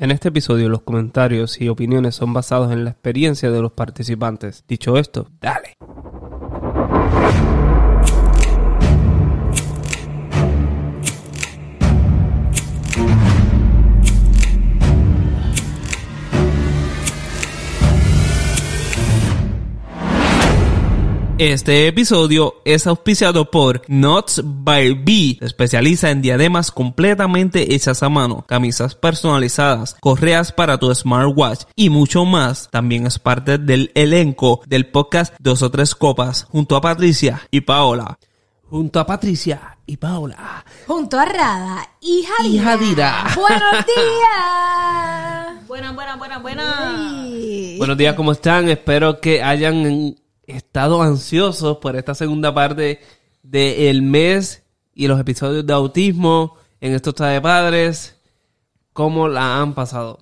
En este episodio los comentarios y opiniones son basados en la experiencia de los participantes. Dicho esto, dale. Este episodio es auspiciado por Knots by B. Se especializa en diademas completamente hechas a mano, camisas personalizadas, correas para tu smartwatch y mucho más. También es parte del elenco del podcast Dos o Tres Copas junto a Patricia y Paola. Junto a Patricia y Paola. Junto a Rada y Jadira. Y Jadira. Buenos días. Buenas, buenas, buenas, buenas. Buenos días, ¿cómo están? Espero que hayan estado ansiosos por esta segunda parte del mes y los episodios de autismo en estos de padres. ¿Cómo la han pasado?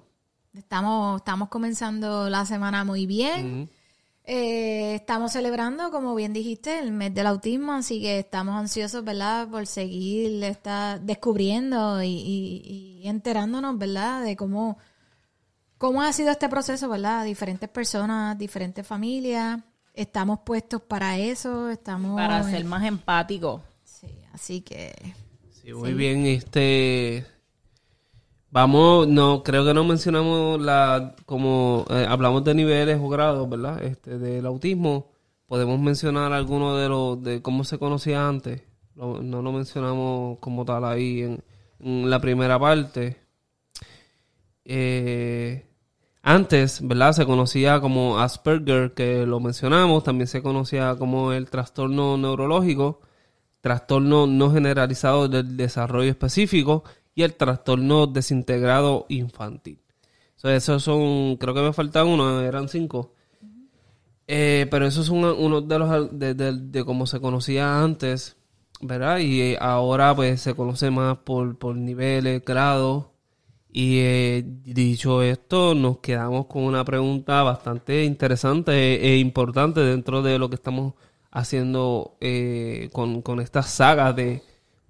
Estamos, estamos comenzando la semana muy bien. Eh, estamos celebrando, como bien dijiste, el mes del autismo, así que estamos ansiosos, ¿verdad?, por seguir está descubriendo y, y- y enterándonos, ¿verdad?, de cómo, cómo ha sido este proceso, ¿verdad? Diferentes personas, diferentes familias. Estamos puestos para eso, estamos... Para ser más empático. Sí, así que... Sí, muy bien. Este. Vamos, no, creo que no mencionamos la. Como eh, hablamos de niveles o grados, ¿verdad? Este, del autismo. Podemos mencionar algunos de los. de cómo se conocía antes. Lo- no lo mencionamos como tal ahí en, en la primera parte. Eh, antes, ¿verdad? Se conocía como Asperger, que lo mencionamos. También se conocía como el trastorno neurológico trastorno no generalizado del desarrollo específico y el trastorno desintegrado infantil. So, esos son, creo que me faltan uno, eran cinco. Eh, pero esos son uno de los de, de, cómo se conocía antes, ¿verdad? Y ahora pues se conoce más por, por niveles, grados. Y eh, dicho esto, nos quedamos con una pregunta bastante interesante e, e importante dentro de lo que estamos haciendo eh, con, con esta saga de,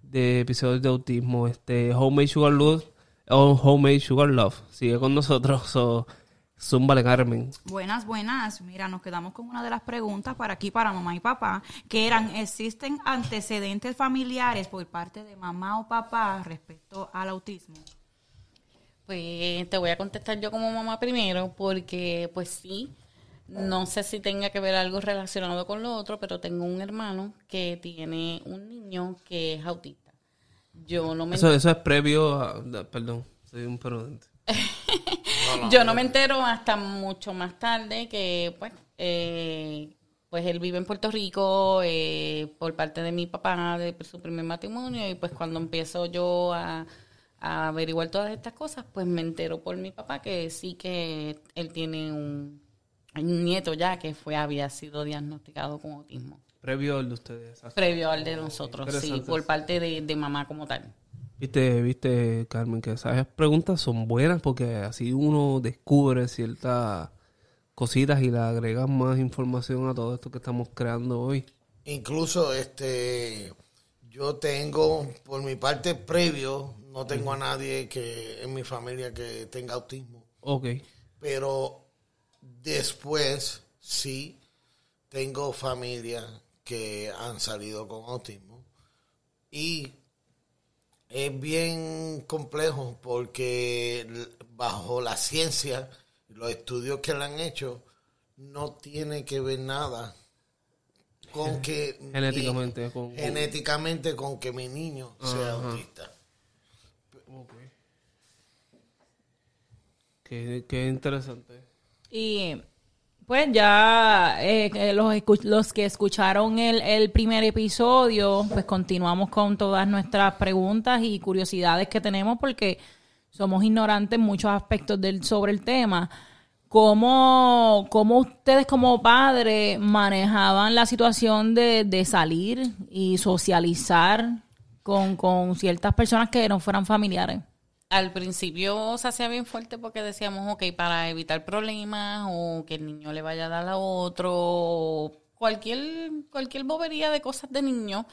de episodios de autismo. Este Homemade Sugar Love, o Homemade Sugar Love, sigue con nosotros. So, Zúmbale, Carmen. Buenas, buenas. Mira, nos quedamos con una de las preguntas para aquí, para mamá y papá, que eran, ¿existen antecedentes familiares por parte de mamá o papá respecto al autismo? Pues te voy a contestar yo como mamá primero, porque pues sí, no sé si tenga que ver algo relacionado con lo otro, pero tengo un hermano que tiene un niño que es autista. Yo no me, Eso, eso es previo a... Perdón, soy un prudente. yo no me entero hasta mucho más tarde que pues, eh, pues él vive en Puerto Rico eh, por parte de mi papá, de su primer matrimonio, y pues cuando empiezo yo a, a averiguar todas estas cosas, pues me entero por mi papá que sí que él tiene un, un nieto ya que fue había sido diagnosticado con autismo. Previo al de ustedes. Previo al de nosotros, sí, por parte de, de mamá como tal. Viste, viste, Carmen, que esas preguntas son buenas porque así uno descubre ciertas cositas y le agrega más información a todo esto que estamos creando hoy. Incluso este yo tengo por mi parte previo, no tengo a nadie que en mi familia que tenga autismo, Ok. pero después sí tengo familia que han salido con autismo y es bien complejo porque bajo la ciencia los estudios que le han hecho no tiene que ver nada con que Genéticamente, mi- con- con- genéticamente con que mi niño sea autista. Qué, qué interesante. Y pues ya eh, que los, los que escucharon el, el primer episodio, pues continuamos con todas nuestras preguntas y curiosidades que tenemos porque somos ignorantes en muchos aspectos del, sobre el tema. ¿Cómo, cómo ustedes como padres manejaban la situación de, de salir y socializar con, con ciertas personas que no fueran familiares? Al principio se hacía bien fuerte porque decíamos, ok, para evitar problemas o que el niño le vaya a dar a otro, o cualquier, cualquier bobería de cosas de niño,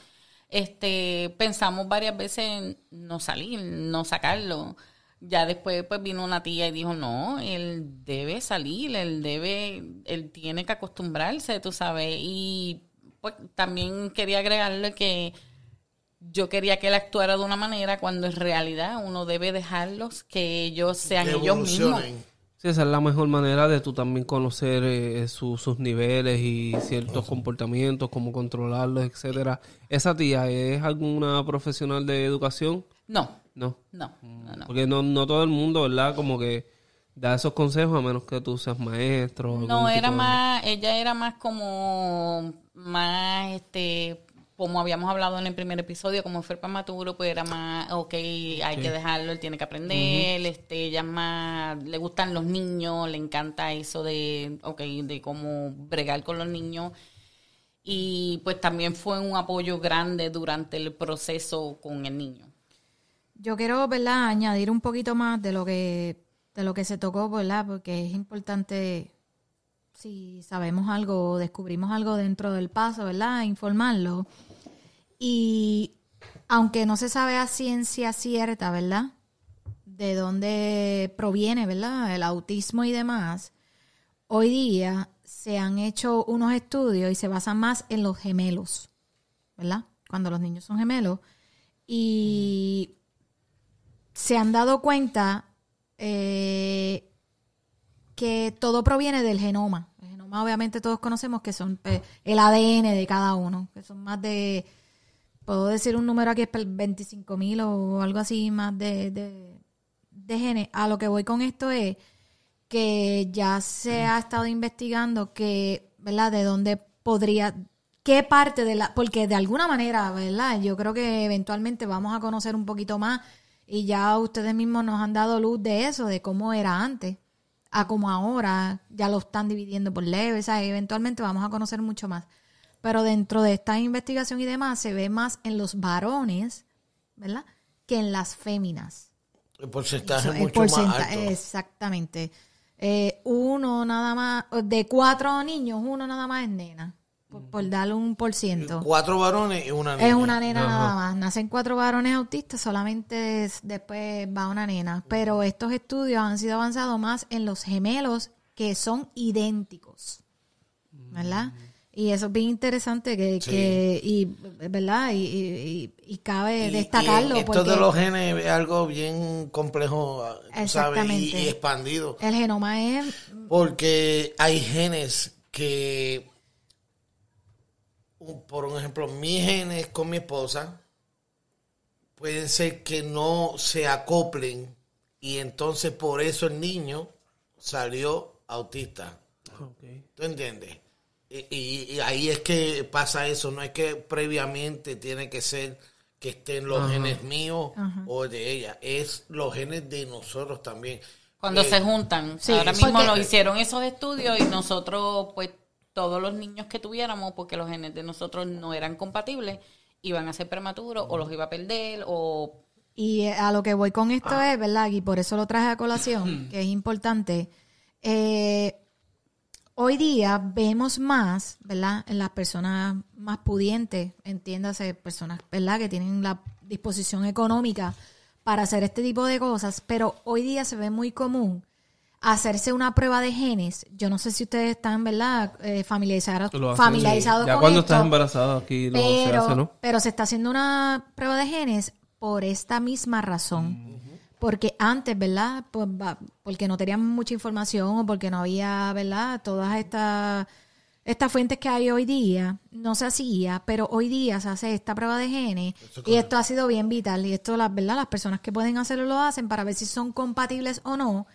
este, pensamos varias veces en no salir, no sacarlo. ya después pues vino una tía y dijo, no, él debe salir, él debe, él tiene que acostumbrarse, tú sabes. Y pues también quería agregarle que yo quería que él actuara de una manera cuando en realidad uno debe dejarlos que ellos sean Que ellos mismos. Sí, esa es la mejor manera de tú también conocer eh, su- sus niveles y ciertos comportamientos, cómo controlarlos, etcétera. ¿Esa tía es alguna profesional de educación? No, No. no, no, no. Porque no, no todo el mundo, ¿verdad? Como que da esos consejos a menos que tú seas maestro. No, era de- más, ella era más como, más, este, como habíamos hablado en el primer episodio, como fue prematuro, pues era más, ok, hay que dejarlo, él tiene que aprender, este, ella es más, le gustan los niños, le encanta eso de, ok, de cómo bregar con los niños. Y pues también fue un apoyo grande durante el proceso con el niño. Yo quiero, ¿verdad?, añadir un poquito más de lo que de lo que se tocó, ¿verdad? Porque es importante si sabemos algo o descubrimos algo dentro del paso, ¿verdad? Informarlo. Y aunque no se sabe a ciencia cierta, ¿verdad? De dónde proviene, ¿verdad? El autismo y demás. Hoy día se han hecho unos estudios y se basan más en los gemelos, ¿verdad? Cuando los niños son gemelos. Y se han dado cuenta eh, que todo proviene del genoma. El genoma obviamente todos conocemos que son eh, el ADN de cada uno, que son más de, puedo decir un número aquí, es 25 mil o algo así más de, de, de genes. A lo que voy con esto es que ya se ha estado investigando que, ¿verdad? De dónde podría, qué parte de la, porque de alguna manera, ¿verdad? Yo creo que eventualmente vamos a conocer un poquito más y ya ustedes mismos nos han dado luz de eso, de cómo era antes a como ahora, ya lo están dividiendo por leves, eventualmente vamos a conocer mucho más. Pero dentro de esta investigación y demás se ve más en los varones, ¿verdad? Que en las féminas. El porcentaje Eso, es el mucho más alto. Exactamente. Eh, uno nada más, de cuatro niños, uno nada más es nena, por, por darle un por ciento. Cuatro varones y una niña. Es una nena nada más. Nacen cuatro varones autistas, solamente es- después va una nena. Pero estos estudios han sido avanzados más en los gemelos que son idénticos. ¿Verdad? Y eso es bien interesante que, Sí. que y, ¿verdad? Y, y- cabe Y- destacarlo y esto porque de los genes es algo bien complejo, tú ¿sabes? Y, Exactamente. y expandido. el genoma es Porque hay genes que, por un ejemplo, mis genes con mi esposa pueden ser que no se acoplen y entonces por eso el niño salió autista. ¿Tú entiendes? Y, y- y ahí es que pasa eso, no es que previamente tiene que ser que estén los genes míos o de ella, es los genes de nosotros también. Cuando Eh, se juntan. Sí, Ahora mismo nos hicieron esos estudios y nosotros, pues, todos los niños que tuviéramos, porque los genes de nosotros no eran compatibles, iban a ser prematuros o los iba a perder o... Y a lo que voy con esto es, ¿verdad? Y por eso lo traje a colación, que es importante. Eh, hoy día vemos más, ¿verdad? En las personas más pudientes, entiéndase, personas, ¿verdad? Que tienen la disposición económica para hacer este tipo de cosas, pero hoy día se ve muy común hacerse una prueba de genes. Yo no sé si ustedes están, ¿verdad? Eh, familiarizados, familiarizados sí. Ya con cuando esto estás embarazada aquí lo se pero, hace, ¿no? pero se está haciendo una prueba de genes por esta misma razón. Porque antes, ¿verdad? Pues, va- porque no teníamos mucha información o porque no había, ¿verdad? Todas estas estas fuentes que hay hoy día, no se hacía, pero hoy día se hace esta prueba de genes y esto ha sido bien vital y esto, las ¿verdad? Las personas que pueden hacerlo lo hacen para ver si son compatibles o no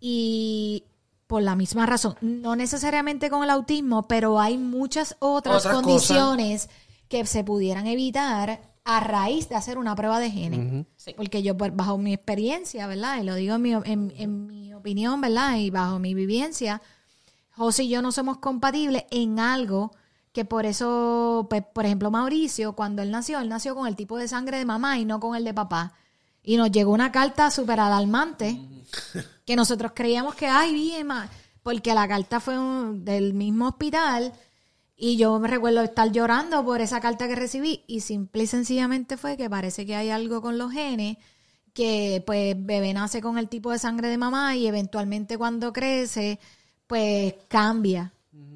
y por la misma razón, no necesariamente con el autismo, pero hay muchas otras Otras condiciones que se pudieran evitar a raíz de hacer una prueba de genes. Sí. Porque yo, pues, bajo mi experiencia, ¿verdad? Y lo digo en mi, en, en mi opinión, ¿verdad? Y bajo mi vivencia, José y yo no somos compatibles en algo que por eso, pues, por ejemplo, Mauricio, cuando él nació, él nació con el tipo de sangre de mamá y no con el de papá. Y nos llegó una carta súper alarmante que nosotros creíamos que, ay, bien, ma", porque la carta fue del mismo hospital y yo me recuerdo estar llorando por esa carta que recibí y simple y sencillamente fue que parece que hay algo con los genes que pues bebé nace con el tipo de sangre de mamá y eventualmente cuando crece, pues cambia.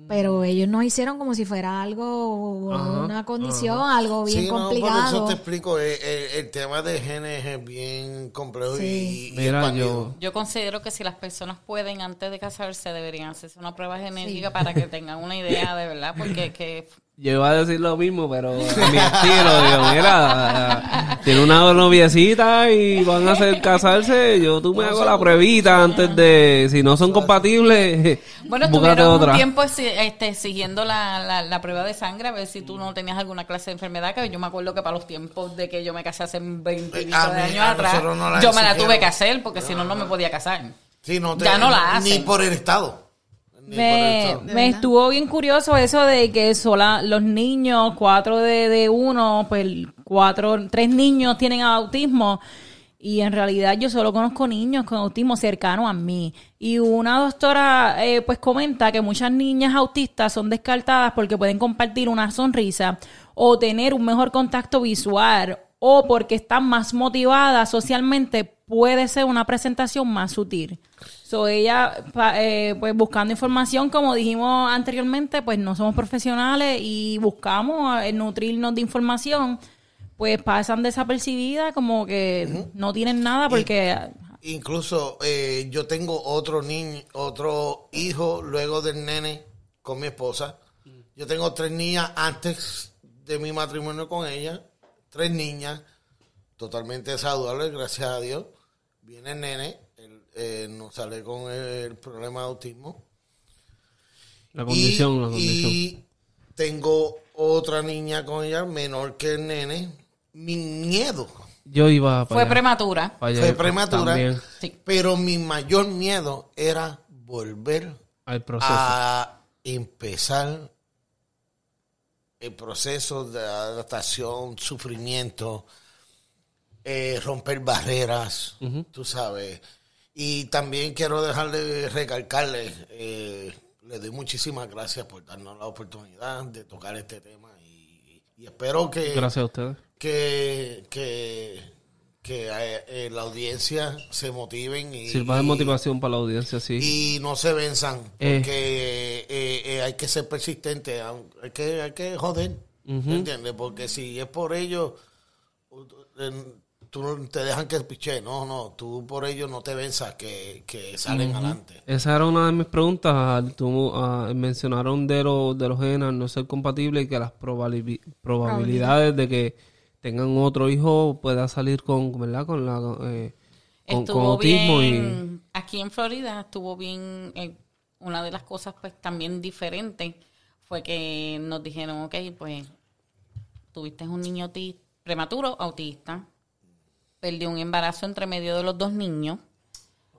Pero ellos nos hicieron como si fuera algo, Ajá, una condición, algo bien Sí, no, por complicado. eso te explico, el, el- el tema de genes es bien complejo Sí. y, y Mira, expandido. yo... Yo considero que si las personas pueden antes de casarse deberían hacerse una prueba genética para que tengan una idea de verdad, porque que Yo iba a decir lo mismo, pero a mi estilo, digo, mira, tiene una noviecita y van a hacer casarse, yo tú me hago la pruebita antes de, si no son compatibles, Bueno, estuvieron otra. un tiempo este, exigiendo la, la, la prueba de sangre a ver si tú no tenías alguna clase de enfermedad, que yo me acuerdo que para los tiempos de que yo me casé hace 20 y pico A de mí- años atrás, no yo me la tuve que hacer porque si no, no me podía casar. Sí, no te- Ya no la Ni hacen. por el Estado. Ni por el Estado. ¿De me verdad? estuvo bien curioso eso de que sola, los niños, cuatro de, de uno, pues cuatro, tres niños tienen autismo. Y en realidad yo solo conozco niños con autismo cercano a mí. Y una doctora eh, pues comenta que muchas niñas autistas son descartadas porque pueden compartir una sonrisa o tener un mejor contacto visual o porque están más motivadas socialmente puede ser una presentación más sutil. So, ella, pa- eh, pues buscando información, como dijimos anteriormente, pues no somos profesionales y buscamos eh, nutrirnos de información, pues pasan desapercibidas como que no tienen nada porque... Incluso eh, yo tengo otro niño, otro hijo luego del nene con mi esposa. Yo tengo tres niñas antes de mi matrimonio con ella. Tres niñas totalmente saludables, gracias a Dios. Viene el nene, él, eh, no sale con el problema de autismo. La condición, y, la condición. y tengo otra niña con ella, menor que el nene. Mi miedo Yo iba para Fue allá, prematura. allá fue prematura, también Sí. pero mi mayor miedo era volver al proceso. a empezar el proceso de adaptación, sufrimiento, eh, romper barreras, tú sabes. Y también quiero dejarle recalcarle, eh, le doy muchísimas gracias por darnos la oportunidad de tocar este tema y, y espero que Gracias a ustedes. que, que, que eh, eh, la audiencia se motiven y, Sirva de motivación para la audiencia, sí. y no se venzan Eh. porque eh, hay que ser persistente hay que hay que joder ¿me ¿entiendes? porque si es por ello tú no te dejan que piche no no tú por ello no te venzas que, que salen adelante Esa era una de mis preguntas. Tú, ah, mencionaron de, los de los genes no ser compatibles y que las probabilidades de que tengan otro hijo pueda salir con, ¿verdad? Con la eh, con, autismo bien, aquí en Florida estuvo bien, eh, una de las cosas pues también diferentes fue que nos dijeron, ok, pues tuviste un niño prematuro autista, perdió un embarazo entre medio de los dos niños,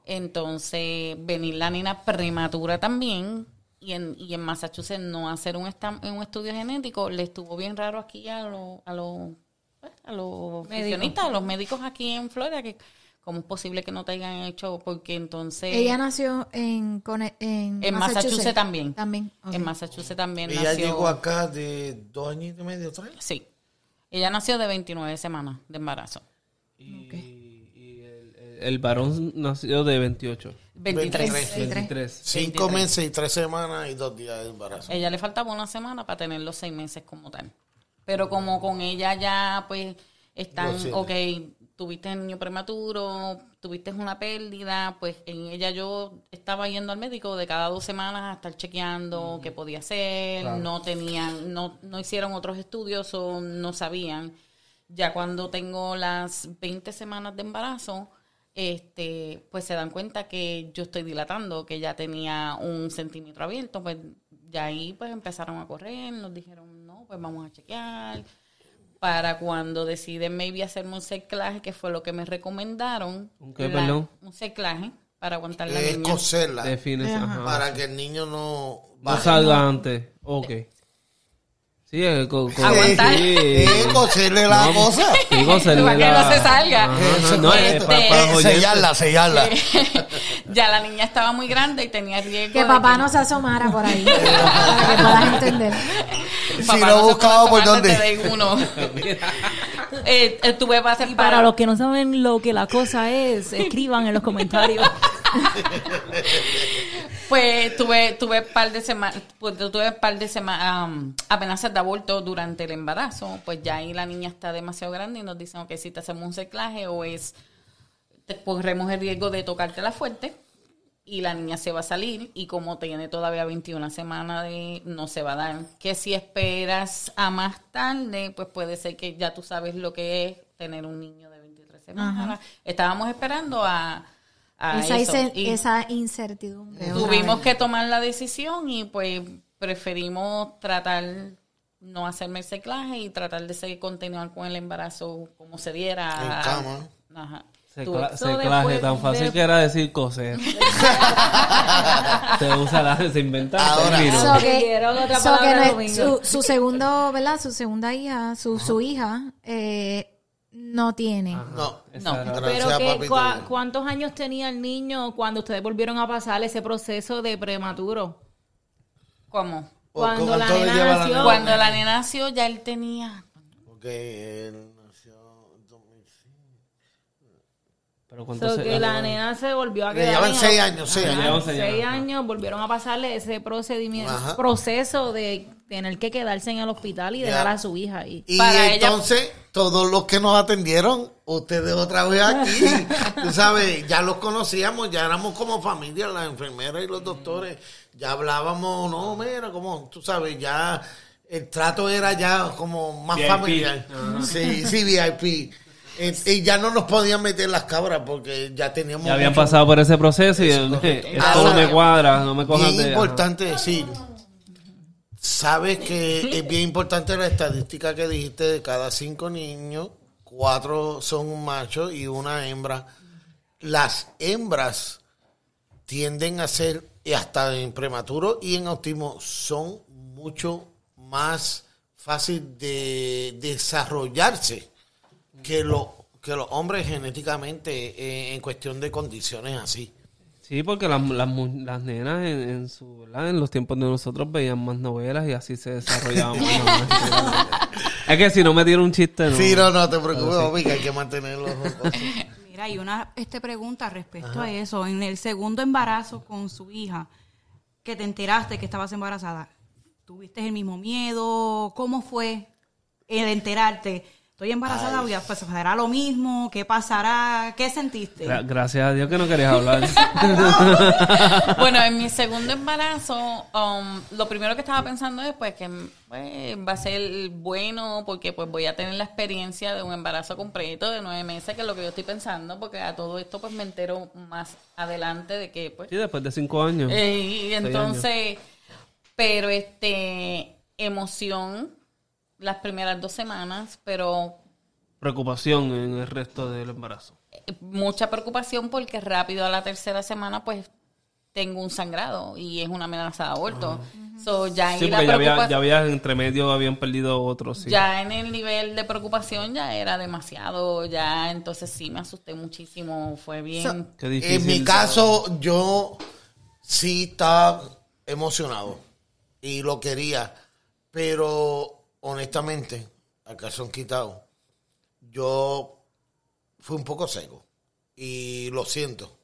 entonces venir la nena prematura también, y en, y en Massachusetts no hacer un, estam- un estudio genético, le estuvo bien raro aquí a los a los pues, a los a los médicos aquí en Florida, que cómo es posible que no te hayan hecho, porque entonces... Ella nació en, en, en Massachusetts, también. También. En Massachusetts también ella nació... llegó acá de dos años y medio tres Sí. Ella nació de 29 semanas de embarazo. El varón nació de 28. 23. 23. 23. cinco meses y tres semanas y dos días de embarazo Ella le faltaba una semana para tener los seis meses como tal. Pero como con ella ya, pues, están, ok, tuviste el niño prematuro, tuviste una pérdida, pues en ella yo estaba yendo al médico de cada dos semanas a estar chequeando qué podía hacer, no tenían, no, no hicieron otros estudios o no sabían. Ya cuando tengo las 20 semanas de embarazo, este, pues se dan cuenta que yo estoy dilatando, que ya tenía un centímetro abierto, pues ya ahí pues empezaron a correr, nos dijeron, no, pues vamos a chequear. Para cuando deciden maybe hacerme un cerclaje, que fue lo que me recomendaron. ¿Un qué, la- perdón? Un cerclaje para aguantar la es niña. coserla Defines, ajá. para que el niño no No baje. salga antes. Ok. Sí, es co- co- Aguantar. sí. coserle la cosa Sí, coserle Para que la- no se salga. Ajá, ajá. No, es para, para los oyentes. sellarla sellarla ya la niña estaba muy grande y tenía riesgo. Que de papá no se asomara por ahí. para que puedas entender. si no se buscaba puede por asomar dónde desde uno. eh, eh, tuve Y para los que no saben lo que la cosa es, escriban en los comentarios. Pues tuve, tuve par de semanas, pues tuve par de semanas, amenazas de aborto durante el embarazo, pues ya ahí la niña está demasiado grande y nos dicen que si te hacemos un ciclaje o es, te corremos el riesgo de tocarte la fuerte y la niña se va a salir y como tiene todavía 21 semanas de no se va a dar. Que si esperas a más tarde, pues puede ser que ya tú sabes lo que es tener un niño de 23 semanas. Estábamos esperando a, a esa, eso. incer- Y- esa incertidumbre. Tuvimos que tomar la decisión y pues preferimos tratar no hacerme el ciclaje y tratar de seguir continuar con el embarazo como se diera. En cama. Ajá. Secla- seclaje, tan fácil de- que era decir coser. se usa la, se inventa Ahora. So que, so no es- domingo. su, su segundo, ¿verdad? Su segunda hija, su, su hija, eh, no tiene. No, Esa No, era- Pero Gracias, que, cua- ¿cuántos años tenía el niño cuando ustedes volvieron a pasar ese proceso de prematuro? ¿Cómo? ¿O Cuando la le nena la nació- nena? Cuando la nena nació ya él tenía... Porque él nació en 2005. Pero ¿cuánto So se- que la nena se volvió a Le quedar. llevan en- seis años, seis Ajá, Le años. llevan seis años, volvieron a pasarle ese procedimiento, Ajá. proceso de tener que quedarse en el hospital y Ya. dejar a su hija ahí. Y Para ella- entonces, todos los que nos atendieron, ustedes otra vez aquí, tú sabes, ya los conocíamos, ya éramos como familia, las enfermeras y los doctores, ya hablábamos, no, mira, como, tú sabes, ya el trato era ya como más VIP. familiar. Sí, sí, VIP. Eh, Y ya no nos podían meter las cabras porque ya teníamos... Ya habían mucho- pasado por ese proceso y eh, correcto. esto no me cuadra, no me cojan Bien de... importante decir, sabes que es bien importante la estadística que dijiste de cada cinco niños, cuatro son machos y una hembra. Las hembras tienden a ser, y hasta en prematuro y en autismo, son mucho más fácil de desarrollarse que, lo, que los hombres genéticamente eh, en cuestión de condiciones así. Sí, porque las, las, mu- las nenas en, en su, ¿verdad? en los tiempos de nosotros veían más novelas y así se desarrollaban más. es que si no me tiene un chiste, no. Sí, no, no te preocupes, papi, que hay que mantenerlo. Mira, hay una este pregunta respecto a eso. En el segundo embarazo con su hija, que te enteraste que estabas embarazada, ¿tuviste el mismo miedo? ¿Cómo fue el enterarte? Estoy embarazada, voy a pues, pasará lo mismo, ¿qué pasará? ¿Qué sentiste? Gra- gracias a Dios que no querías hablar. Bueno, en mi segundo embarazo, um, lo primero que estaba pensando es pues que pues, va a ser bueno porque pues voy a tener la experiencia de un embarazo completo de nueve meses, que es lo que yo estoy pensando, porque a todo esto pues me entero más adelante de que pues... sí, después de cinco años. eh, y entonces, pero este, emoción las primeras dos semanas, pero Preocupación en el resto del embarazo. mucha preocupación porque rápido a la tercera semana pues tengo un sangrado y es una amenaza de aborto. So, ya Sí, porque ya había, preocupa- ya había entre medio, habían perdido otros. Sí. ya en el nivel de preocupación ya era demasiado, ya entonces sí me asusté muchísimo, fue bien... Qué difícil. En mi caso, yo sí estaba emocionado y lo quería, pero honestamente, a calzón quitado, yo fui un poco seco y lo siento.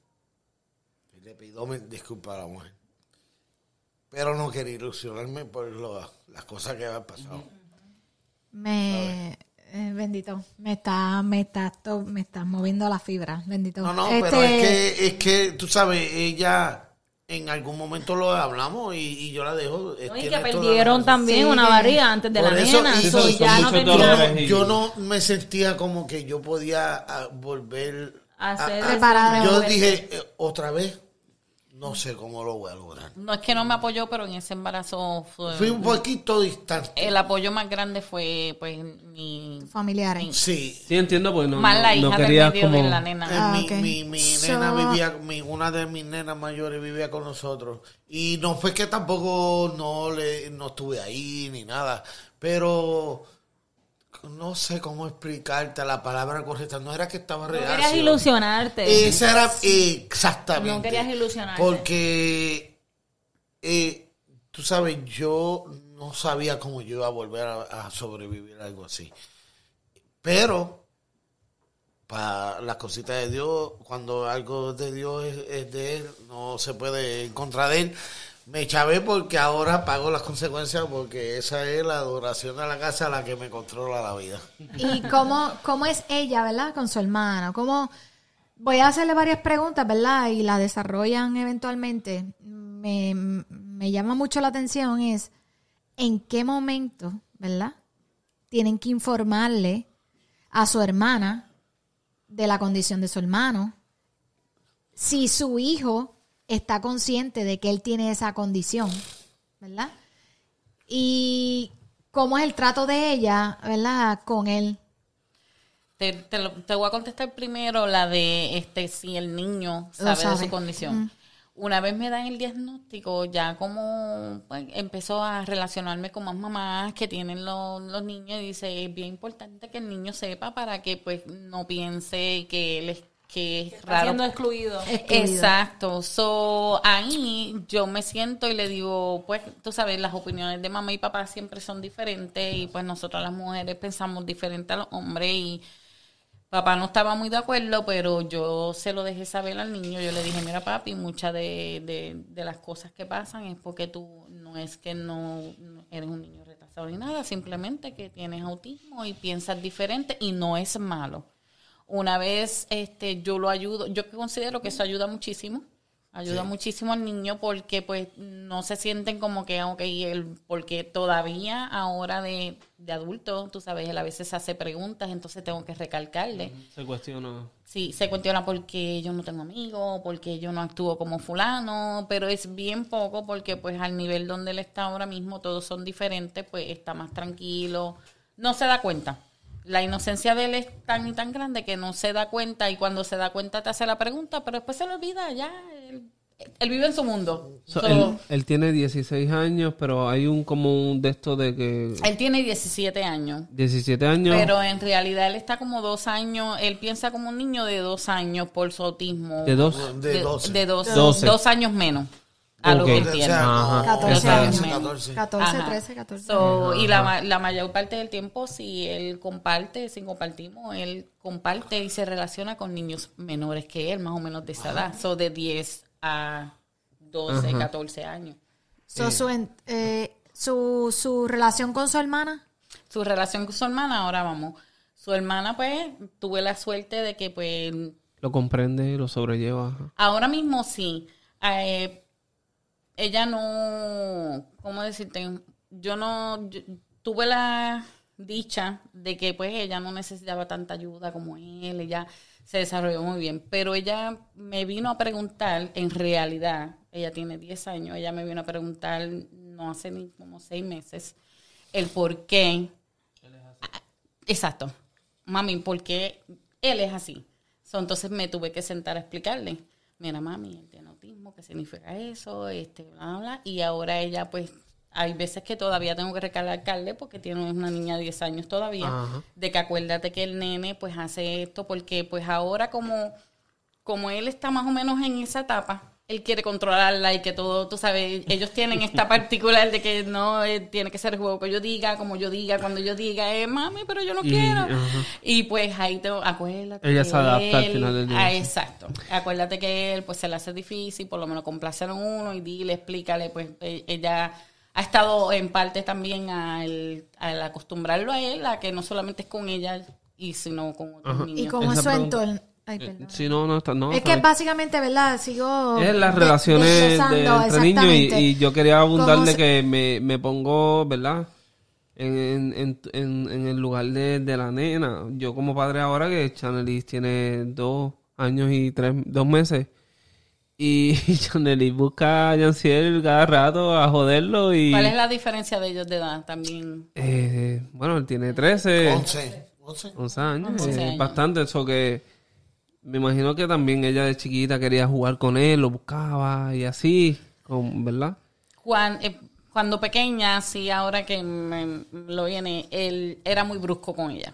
Le pido disculpas a la mujer. Pero no quería ilusionarme por lo- las cosas que habían pasado. Me, eh, bendito, me está, me está, to- me está moviendo la fibra, bendito. No, no, Este, pero es que, es que, tú sabes, ella en algún momento lo hablamos y, y yo la dejo. ¿no? Y que perdieron también Sí, una barriga antes de la eso, nena. y so son ya no dolores. Yo no me sentía como que yo podía ah, volver a, Hacer a- Preparar. yo dije eh, otra vez no sé cómo lo voy a lograr No es que no me apoyó, pero en ese embarazo fue... fui un poquito distante El apoyo más grande fue pues mi... familiares. sí Sí, entiendo, pues no, más la no, hija no medio como... de la nena. Ah, mi, mi, mi So- nena vivía, mi, una de mis nenas mayores vivía con nosotros. Y no fue que tampoco no le no estuve ahí ni nada, pero no sé cómo explicarte la palabra correcta. No era que estaba No reacio. querías ilusionarte. Esa era exactamente. No querías ilusionarte. Porque, eh, tú sabes, yo no sabía cómo yo iba a volver a, a sobrevivir a algo así. Pero para las cositas de Dios, cuando algo de Dios es, es de Él, no se puede en contra de Él. Me chavé porque ahora pago las consecuencias porque esa es la adoración de la casa la que me controla la vida. ¿Y cómo, cómo es ella, verdad? Con su hermana. ¿Cómo? Voy a hacerle varias preguntas, ¿verdad? Y las desarrollan eventualmente. Me, me llama mucho la atención es en qué momento, ¿verdad? Tienen que informarle a su hermana de la condición de su hermano. Si su hijo está consciente de que él tiene esa condición, ¿verdad? Y cómo es el trato de ella, ¿verdad? Con él. Te, te, lo- te voy a contestar primero la de este si el niño sabe, de su condición. Una vez me dan el diagnóstico, ya como pues, empezó a relacionarme con más mamás que tienen los, los niños y dice, es bien importante que el niño sepa para que pues no piense que él es, que es Está raro siendo excluido. Excluido. Exacto. So, ahí yo me siento y le digo, pues, tú sabes, las opiniones de mamá y papá siempre son diferentes y pues nosotros las mujeres pensamos diferente a los hombres y papá no estaba muy de acuerdo, pero yo se lo dejé saber al niño. Yo le dije, mira papi, muchas de, de, de las cosas que pasan es porque tú no es que no, no eres un niño retrasado ni nada, simplemente que tienes autismo y piensas diferente y no es malo. Una vez este yo lo ayudo, yo considero que eso ayuda muchísimo. Ayuda muchísimo al niño porque pues no se sienten como que, ok, él, porque todavía ahora de, de adulto, tú sabes, él a veces hace preguntas, entonces tengo que recalcarle. Se cuestiona. Sí, se cuestiona por qué yo no tengo amigos, por qué yo no actúo como fulano, pero es bien poco porque pues al nivel donde él está ahora mismo todos son diferentes, pues está más tranquilo, no se da cuenta. La inocencia de él es tan y tan grande que no se da cuenta y cuando se da cuenta te hace la pregunta, pero después se le olvida, ya, él, él vive en su mundo. So, So, él, él tiene 16 años, pero hay un como un de esto de que él tiene 17 años. 17 años. Pero en realidad él está como dos años, él piensa como un niño de dos años por su autismo. de dos. De 12. de dos, Doce. dos años menos a lo que él O tiene. sea, Ajá. 14 Dos años. menos. 14. 14, Ajá. 13, 14. So, y la, la mayor parte del tiempo, si él comparte, si compartimos, él comparte y se relaciona con niños menores que él, más o menos de esa edad. So, de 10 a 12, 14 años. So, su, eh, su, su relación con su hermana. Su relación con su hermana, ahora vamos. Su hermana, pues, tuve la suerte de que, pues, Lo comprende, lo sobrelleva. ajá. Ahora mismo sí. Eh, ella no, ¿cómo decirte? Yo no, yo tuve la dicha de que pues ella no necesitaba tanta ayuda como él, ella se desarrolló muy bien, pero ella me vino a preguntar, en realidad, ella tiene 10 años, ella me vino a preguntar no hace ni como 6 meses el por qué. Ah, Exacto. Mami, ¿por qué él es así? So, entonces me tuve que sentar a explicarle. Mira, mami, autismo, ¿qué significa eso? Este, bla, bla, bla. Y ahora ella, pues, hay veces que todavía tengo que recalcarle porque tiene una niña de 10 años todavía, Ajá. de que acuérdate que el nene, pues, hace esto porque, pues, ahora como, como él está más o menos en esa etapa, él quiere controlarla y que todo, tú sabes, ellos tienen esta particular de que no eh, tiene que ser el juego que yo diga, como yo diga, cuando yo diga, eh, mami, pero yo no Y- quiero. Y pues ahí te acuérdate. Ella se adapta al él- final del día, Ah, exacto. Acuérdate que él pues se le hace difícil, por lo menos complacer a uno y dile, explícale, pues e- ella ha estado en parte también al, al acostumbrarlo a él, a que no solamente es con ella y sino con otros ¿Y niños. cómo es Esa su entorno? Ay, perdón. Sí, no, no, está, no. es está que básicamente, ¿verdad? Sigo. Es las de- relaciones de, desglosando, entre niños y, yo quería abundarle ¿Cómo se- que me, me pongo, ¿verdad? En, en, en, el lugar de, de la nena. Yo como padre ahora que Chanelis tiene dos años y tres, dos meses. Y Chanelis busca a Yanciel cada rato a joderlo y... ¿Cuál es la diferencia de ellos de edad también? eh, bueno, él tiene 13. 11. 11. 11 años, 11 eh, años. bastante eso que me imagino que también ella de chiquita quería jugar con él, lo buscaba y así, con, ¿verdad? Juan, eh, cuando pequeña, sí, ahora que me, lo viene, él era muy brusco con ella.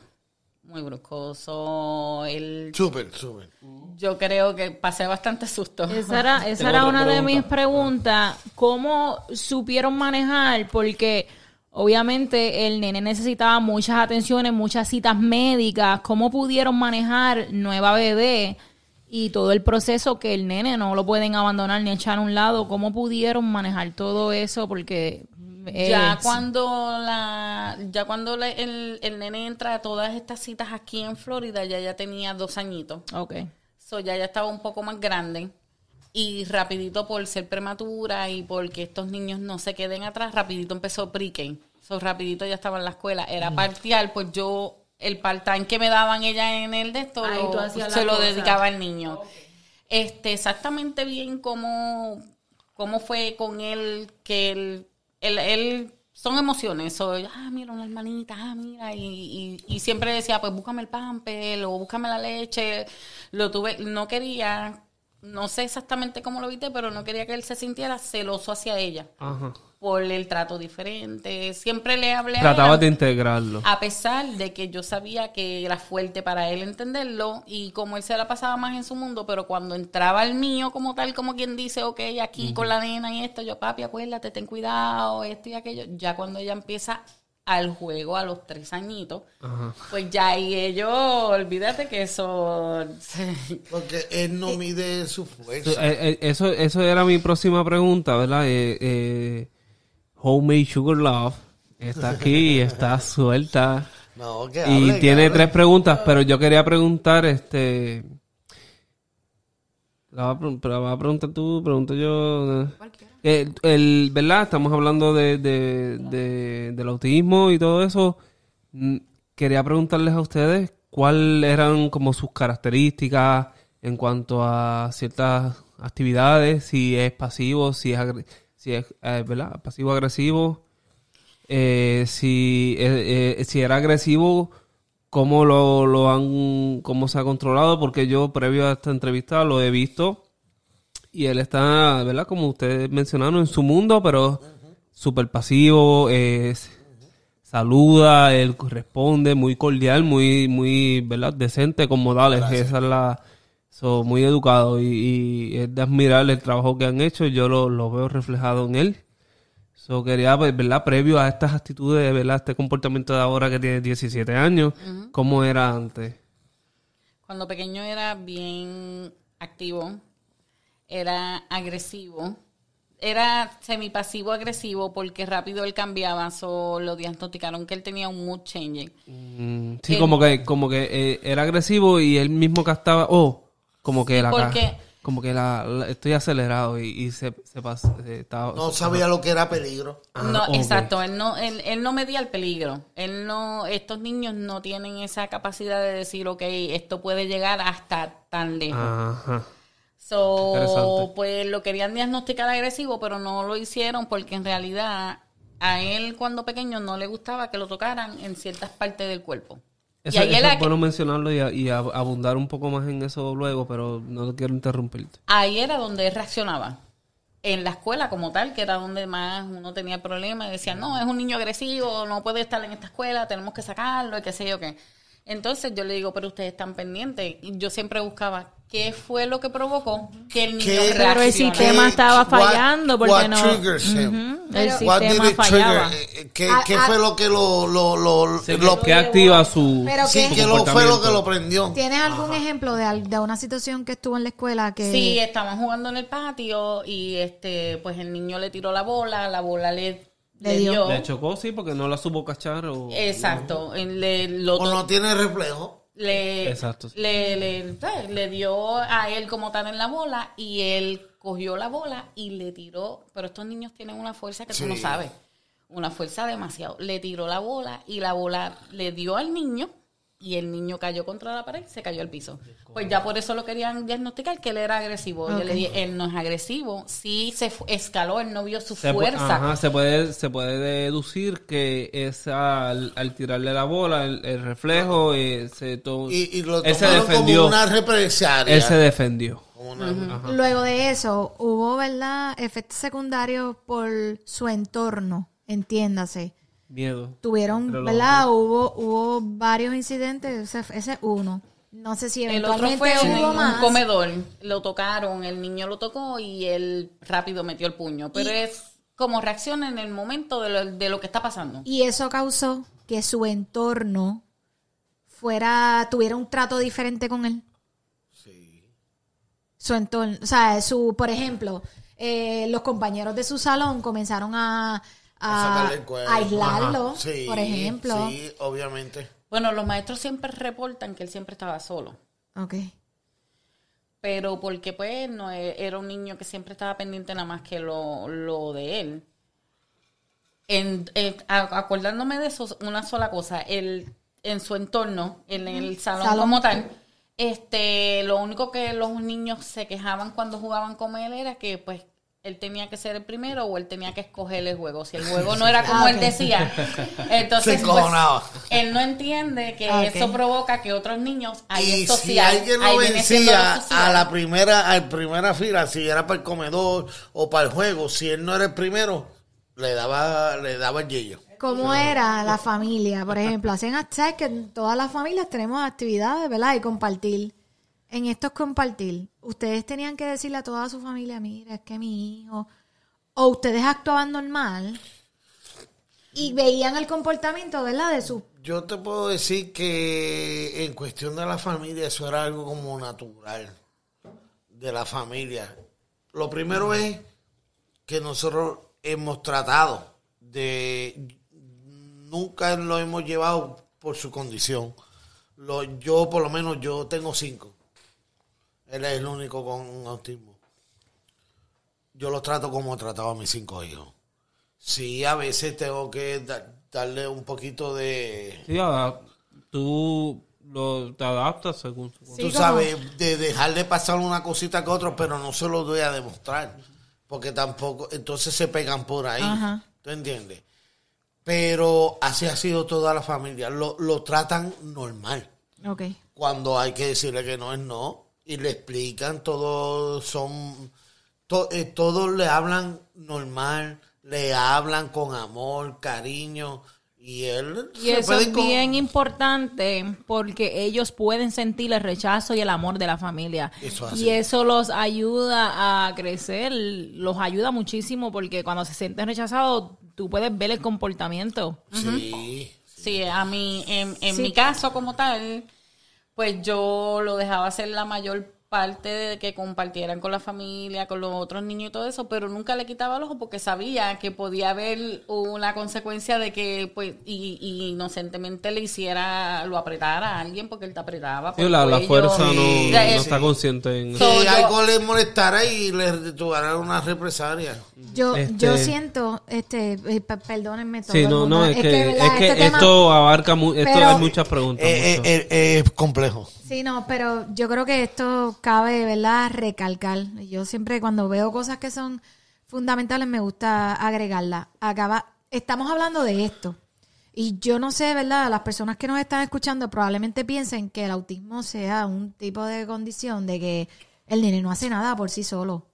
Muy brusco. So, él, Súper, súper. yo creo que pasé bastante susto. Esa era, esa era una de mis preguntas. ¿Cómo supieron manejar? Porque obviamente el nene necesitaba muchas atenciones, muchas citas médicas, cómo pudieron manejar nueva bebé y todo el proceso que el nene no lo pueden abandonar ni echar a un lado, cómo pudieron manejar todo eso porque ya eh, cuando la ya cuando la- el, el nene entra a todas estas citas aquí en Florida ya ya tenía dos añitos. Ok. So, ya ya estaba un poco más grande. Y rapidito por ser prematura y porque estos niños no se queden atrás, rapidito empezó pre-K. So, rapidito ya estaba en la escuela. Era parcial, pues yo, el part-time que me daban ella en el de esto, lo- se lo cosa. dedicaba al niño. Este, exactamente bien cómo, cómo fue con él, que él, él, él- son emociones, soy, ah, mira una hermanita, ah, mira, y, y, y siempre decía, pues búscame el pamper o búscame la leche, lo tuve, no quería, no sé exactamente cómo lo viste, pero no quería que él se sintiera celoso hacia ella, Ajá. por el trato diferente, siempre le hablé a Trataba ella, de integrarlo. a pesar de que yo sabía que era fuerte para él entenderlo y como él se la pasaba más en su mundo, pero cuando entraba el mío como tal, como quien dice, ok, aquí con la nena y esto, yo papi, acuérdate, ten cuidado, esto y aquello, ya cuando ella empieza al juego a los tres añitos, Ajá. pues ya ahí ellos, olvídate que eso... Porque él no mide su fuerza. Eh, eh, Eso, eso era mi próxima pregunta, ¿verdad? Eh, eh, Homemade Sugar Love está aquí, está suelta. No, que Y hable, tiene tres preguntas, pero yo quería preguntar, este... La vas a, pre- pero la vas a preguntar tú, pregunto yo. El, el- ¿Verdad? Estamos hablando de, de- de- del autismo y todo eso. Mm, Quería preguntarles a ustedes cuáles eran como sus características en cuanto a ciertas actividades, si es pasivo, si es, si es eh, ¿verdad? pasivo-agresivo, eh, si, eh, eh, si era agresivo, cómo lo, lo han, cómo se ha controlado, porque yo previo a esta entrevista lo he visto y él está, ¿verdad? Como ustedes mencionaron, en su mundo, pero súper pasivo, es, saluda, él responde, muy cordial, muy, muy, ¿verdad? Decente, con modales, esa es la, so, muy educado y, y es de admirar el trabajo que han hecho, yo lo, lo veo reflejado en él. So, quería, pues, ¿verdad? Previo a estas actitudes, ¿verdad? Este comportamiento de ahora que tiene 17 años, ¿cómo era antes? Cuando pequeño era bien activo, era agresivo, era semipasivo agresivo porque rápido él cambiaba, so lo diagnosticaron que él tenía un mood changing. Mm, sí, El- como que, como que eh, era agresivo y él mismo captaba, oh, como que la, porque- como que la, la- estoy acelerado y, y se, se pas- eh, estaba- No sabía lo que era peligro. Ah, no, exacto, él no, él, él no medía el peligro. Él no, estos niños no tienen esa capacidad de decir, ok, esto puede llegar hasta tan lejos. Ajá. So, pues lo querían diagnosticar agresivo, pero no lo hicieron porque en realidad a él cuando pequeño no le gustaba que lo tocaran en ciertas partes del cuerpo. Eso, y ahí eso era, es bueno mencionarlo y, a- y a- abundar un poco más en eso luego, pero no quiero interrumpirte. ahí era donde él reaccionaba. En la escuela como tal, que era donde más uno tenía problemas, decía, no, es un niño agresivo, no puede estar en esta escuela, tenemos que sacarlo, y qué sé yo qué. Entonces yo le digo, pero ustedes están pendientes. Y yo siempre buscaba qué fue lo que provocó que el niño ¿Qué? Pero el sistema ¿Qué- estaba fallando porque what no. triggers him? Ujú, el sistema fallaba. trigger? Eh, ¿Qué, Ah, qué ah. fue lo que lo, lo, lo, Sí, lo- que activa su, Pero sí, que- lo, fue lo que lo comportamiento. prendió? ¿Tienes algún ejemplo de, al- de una situación que estuvo en la escuela que... Sí, estaban jugando en el patio y este, pues el niño le tiró la bola, la bola le, Le le dio. dio. Le chocó, sí, porque no la supo cachar o... Exacto, él le, lo O no tiene reflejo. le, Exacto. le, le, le dio a él como tal en la bola y él cogió la bola y le tiró, pero estos niños tienen una fuerza que tú no Sí. sabes, una fuerza demasiado. Le tiró la bola y la bola le dio al niño y el niño cayó contra la pared y se cayó al piso. Pues ya por eso lo querían diagnosticar que él era agresivo. Yo le dije, él no es agresivo, sí se escaló, él no vio su Se fuerza. ajá, se puede, se puede deducir que es al, al tirarle la bola, el, el reflejo, eh, se to- Y, y lo él se tomaron defendió. como una represalia. Él se defendió. Luego de eso, hubo, ¿verdad?, efectos secundarios por su entorno, entiéndase. Miedo. Tuvieron, Pero ¿verdad? Hubo, hubo varios incidentes, ese, ese es uno. No sé si El otro fue un, hubo un más. comedor. Lo tocaron, el niño lo tocó y él rápido metió el puño. Pero Y- es cómo reacciona en el momento de lo, de lo que está pasando. Y eso causó que su entorno fuera, tuviera un trato diferente con él. Sí. Su entorno, o sea, su, por ejemplo, eh, los compañeros de su salón comenzaron a, A aislarlo, Sí, por ejemplo. Sí, obviamente. Bueno, los maestros siempre reportan que él siempre estaba solo. Ok. Pero porque pues no e- era un niño que siempre estaba pendiente nada más que lo, lo de él. En, acordándome de eso, una sola cosa, el, en su entorno, en el salón, Salón. como tal, este, lo único que los niños se quejaban cuando jugaban con él era que pues él tenía que ser el primero o él tenía que escoger el juego. Si el juego no era como Ah, él decía, entonces Se pues, él no entiende que Ah, eso provoca que otros niños, ahí y social, si alguien lo vencía a la primera, a la primera fila, si era para el comedor o para el juego, si él no era el primero, le daba, le daba el yello. ¿Cómo era la familia? Por ejemplo, hacen hasta que en todas las familias tenemos actividades, ¿verdad? Y compartir. En estos compartir, ustedes tenían que decirle a toda su familia, mira, es que mi hijo, o ustedes actuaban normal y veían el comportamiento, ¿verdad? De su... Yo te puedo decir que en cuestión de la familia, eso era algo como natural de la familia. Lo primero es que nosotros hemos tratado de nunca lo hemos llevado por su condición. Lo, yo, por lo menos, yo tengo cinco. Él es el único con autismo. Yo lo trato como he tratado a mis cinco hijos. Sí, a veces tengo que da- darle un poquito de, Sí, adap- tú lo, te adaptas según su Sí, tú como- sabes, de dejarle pasar una cosita que otra, pero no se lo doy a demostrar. Porque tampoco, entonces se pegan por ahí. Ajá. ¿Tú entiendes? Pero así ha sido toda la familia. Lo, lo tratan normal. Ok. Cuando hay que decirle que no es no. Y le explican, todos son, to- eh, todos le hablan normal, le hablan con amor, cariño. Y él Y eso es con- bien importante porque ellos pueden sentir el rechazo y el amor de la familia. Eso y eso los ayuda a crecer, los ayuda muchísimo porque cuando se sienten rechazados, tú puedes ver el comportamiento. Sí. Sí, a mí, en, en Sí. mi caso como tal, pues yo lo dejaba hacer la mayor parte de que compartieran con la familia, con los otros niños y todo eso, pero nunca le quitaba el ojo porque sabía que podía haber una consecuencia de que, pues, y, y inocentemente le hiciera, lo apretara a alguien porque él te apretaba. Sí, la, la fuerza no, Sí, no sí. está consciente en Que So, yo- algo le molestara y le tuviera una represalia. Yo, Este- yo siento, este, eh, pe- perdónenme todo Sí, no, no, es que, ¿verdad? es que Este tema- esto abarca, mu- esto Pero- hay muchas preguntas. Eh, eh, eh, es complejo. Sí, no, pero yo creo que esto cabe, ¿verdad? Recalcar. Yo siempre cuando veo cosas que son fundamentales me gusta agregarlas. Acaba, estamos hablando de esto. Y yo no sé, ¿verdad? Las personas que nos están escuchando probablemente piensen que el autismo sea un tipo de condición de que el nene no hace nada por sí solo.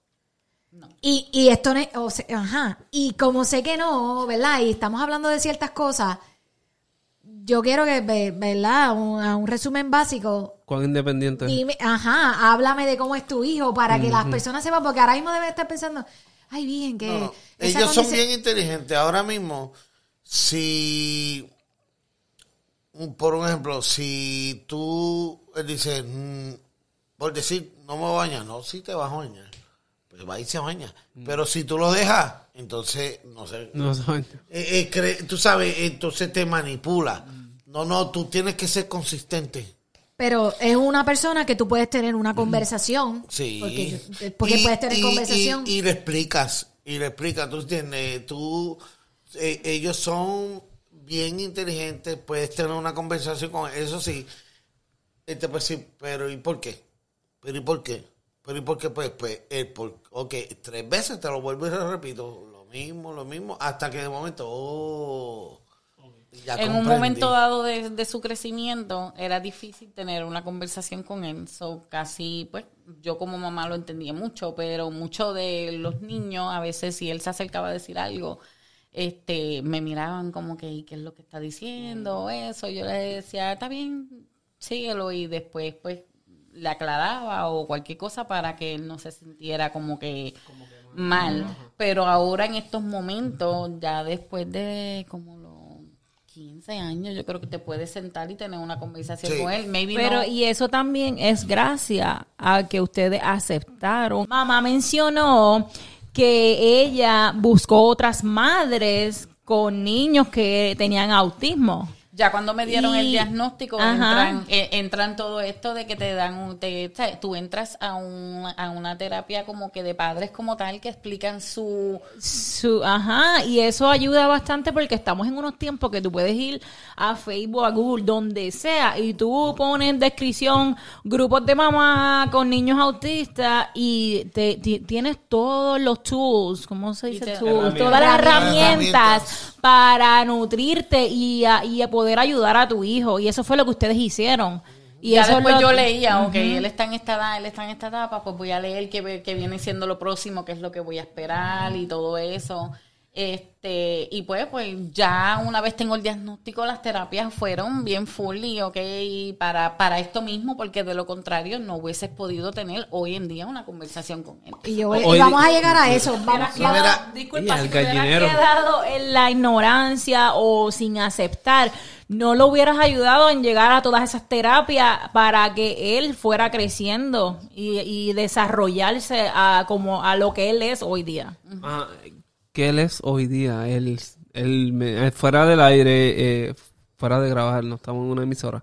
Y, y esto, o se- ajá, y como sé que no, ¿verdad? Y estamos hablando de ciertas cosas, yo quiero que, ve- ¿verdad? Un, a un resumen básico, ¿Cuán independiente? Dime, ajá, háblame de cómo es tu hijo para que las personas sepan, porque ahora mismo deben estar pensando, ay, bien, que... No, ellos son bien inteligentes. Ahora mismo, si, por un ejemplo, si tú él dice, mm, por decir, no me bañar, no, si te vas a bañar, pues va y se baña. Pero si tú lo dejas, entonces, no sé, No saben. eh, eh, cre- tú sabes, entonces te manipula. No, no, tú tienes que ser consistente. Pero es una persona que tú puedes tener una conversación. Sí. Porque, porque Y- puedes tener y- conversación. Y, y le explicas, y le explicas, tú entiendes, tú, eh, ellos son bien inteligentes, puedes tener una conversación con eso sí. Él te puede decir, pero ¿y por qué? ¿Pero y por qué? ¿Pero y por qué? Pues, pues, el por, ok, tres veces te lo vuelvo y lo repito, lo mismo, lo mismo, hasta que de momento, oh, ya en un momento dado de, de su crecimiento era difícil tener una conversación con él. So, casi, pues, yo como mamá lo entendía mucho, pero muchos de los niños, a veces si él se acercaba a decir algo, este, me miraban como que, "¿Y ¿qué es lo que está diciendo? Eso, yo le decía, está bien, síguelo, y después, pues, le aclaraba o cualquier cosa para que él no se sintiera como que mal. Pero ahora en estos momentos, ya después de como los 15 años, yo creo que te puedes sentar y tener una conversación Sí. con él. Maybe Pero no- y eso también es gracias a que ustedes aceptaron. Mamá mencionó que ella buscó otras madres con niños que tenían autismo. Ya cuando me dieron el diagnóstico, entran, eh, entran todo esto de que te dan, un, te, tú entras a, un, a una terapia como que de padres como tal que explican su... Su, ajá, y eso ayuda bastante porque estamos en unos tiempos que tú puedes ir a Facebook, a Google, donde sea, y tú pones en descripción grupos de mamá con niños autistas y te, ti- tienes todos los tools, ¿cómo se dice te- tools? Todas las Herramientas. herramientas para nutrirte y a, y a poder ayudar a tu hijo. Y eso fue lo que ustedes hicieron. Y ya eso es después lo- yo leía, ok, él está en esta edad, él está en esta etapa, pues voy a leer qué, ve- qué viene siendo lo próximo, qué es lo que voy a esperar y todo eso. Este, y pues, pues ya una vez tengo el diagnóstico, las terapias fueron bien full y ok, para, para esto mismo, porque de lo contrario no hubieses podido tener hoy en día una conversación con él. Y, yo voy- y Hoy- vamos a llegar a eso. Vamos, Disculpa, si gallinero. quedado en la ignorancia o sin aceptar, no lo hubieras ayudado en llegar a todas esas terapias para que él fuera creciendo y, y desarrollarse a, como a lo que él es hoy día. Ah, ¿Qué él es hoy día? Él, él me- eh, fuera del aire, eh, fuera de grabar, no estamos en una emisora.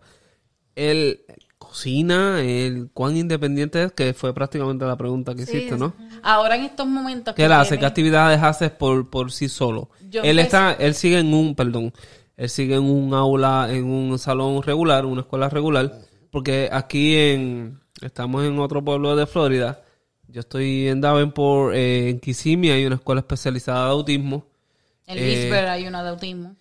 Él cocina, él, cuán independiente es, que fue prácticamente la pregunta que Sí, hiciste, ¿no? Ahora en estos momentos ¿Qué que él hace? tiene- ¿Qué actividades hace por, por sí solo? Yo él está, él sigue en un, perdón, él sigue en un aula, en un salón regular, una escuela regular, porque aquí en, estamos en otro pueblo de Florida, yo estoy en Davenport, eh, en Kissimmee hay una escuela especializada de autismo. En eh, hay una de autismo.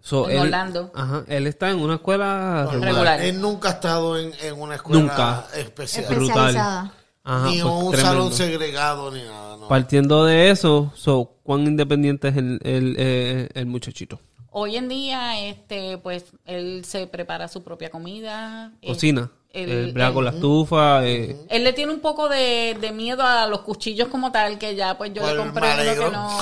So, En él- Orlando. Ajá, él está en una escuela regular. Regular. Él nunca ha estado en, en una escuela Nunca. especial. especializada. Ajá, ni en pues, un tremendo. salón segregado ni nada. No. Partiendo de eso, so, ¿cuán independiente es el, el, eh, el muchachito? Hoy en día, este, pues, él se prepara su propia comida. Cocina. Él- Él brega con la estufa. eh, Él le tiene un poco de, de miedo a los cuchillos como tal, que ya pues yo Pues, le compré uno que no...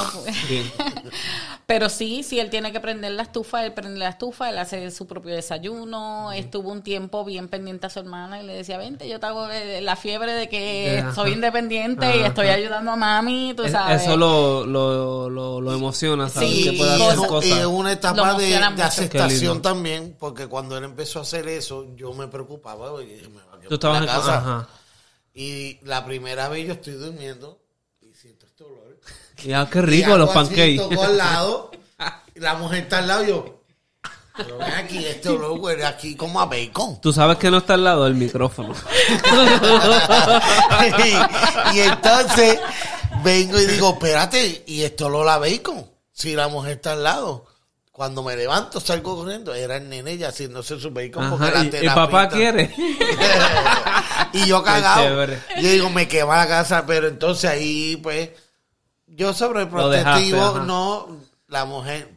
bien. Pero sí, si él tiene que prender la estufa, él prende la estufa, él hace su propio desayuno. Estuvo un tiempo bien pendiente a su hermana y le decía, vente, yo te hago eh, la fiebre de que soy independiente y Ajá. estoy ayudando a mami, tú sabes. Eso lo, lo, lo, lo emociona, saber Sí, que y, puede y hacer es, cosas. y es una etapa de, aceptación también, porque cuando él empezó a hacer eso, yo me preocupaba. Dije, me va a quedar Tú estabas en la casa. Ajá. Y la primera vez yo estoy durmiendo y siento este olor. Ya, qué Y rico los así, pancakes. toco al lado, y la mujer está al lado y yo. Pero ven aquí, este olor huele aquí como a bacon. Tú sabes que no está al lado del micrófono. y, y entonces vengo y digo, espérate, y esto olor a bacon. Si la mujer está al lado. Cuando me levanto, salgo corriendo. Era el nene ya haciéndose su bacon porque Ajá, la y, y terapista- papá quiere. y yo cagado. Yo digo, me quema la casa, pero entonces ahí, pues, yo sobre el protectivo, ajá. no, la mujer.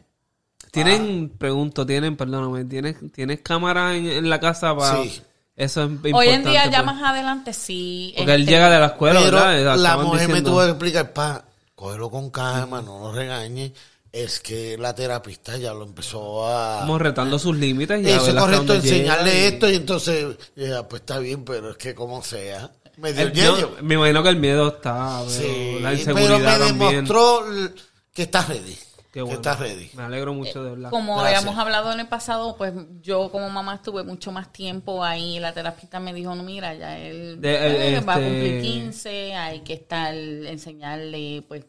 Tienen, pregunto, tienen, perdóname, ¿tienes, ¿tienes cámara en, en la casa para...? Sí. Eso es importante. Hoy en día, ya pues. más adelante, sí. Porque él este, llega de la escuela, pero ¿verdad? la mujer me tuvo que explicar, pa, cógelo con calma, no lo regañes. Es que la terapista ya lo empezó a... Como retando sus límites y a Eso es correcto, llega enseñarle y- esto y entonces, ya, pues está bien, pero es que como sea, me dio El- yo- me imagino que el miedo está, pero Sí, la pero inseguridad me también. demostró que está ready. Qué Que está ready. Me alegro mucho de verdad. Como Gracias. habíamos hablado en el pasado, pues yo como mamá estuve mucho más tiempo ahí. La terapista me dijo, no, mira, ya él De- eh, va a este- cumplir 15, hay que estar, enseñarle, pues,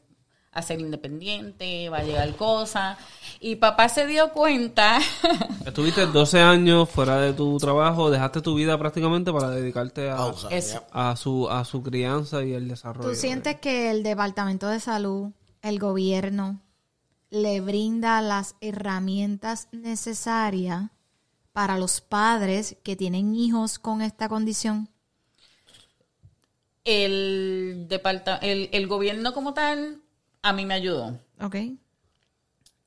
a ser independiente, va a llegar cosas. Y papá se dio cuenta, Estuviste 12 años fuera de tu trabajo, dejaste tu vida prácticamente para dedicarte a, su a su crianza y el desarrollo. ¿Tú sientes que el Departamento de Salud, el gobierno, le brinda las herramientas necesarias para los padres que tienen hijos con esta condición? el, el, el gobierno como tal a mí me ayudó. ¿Ok?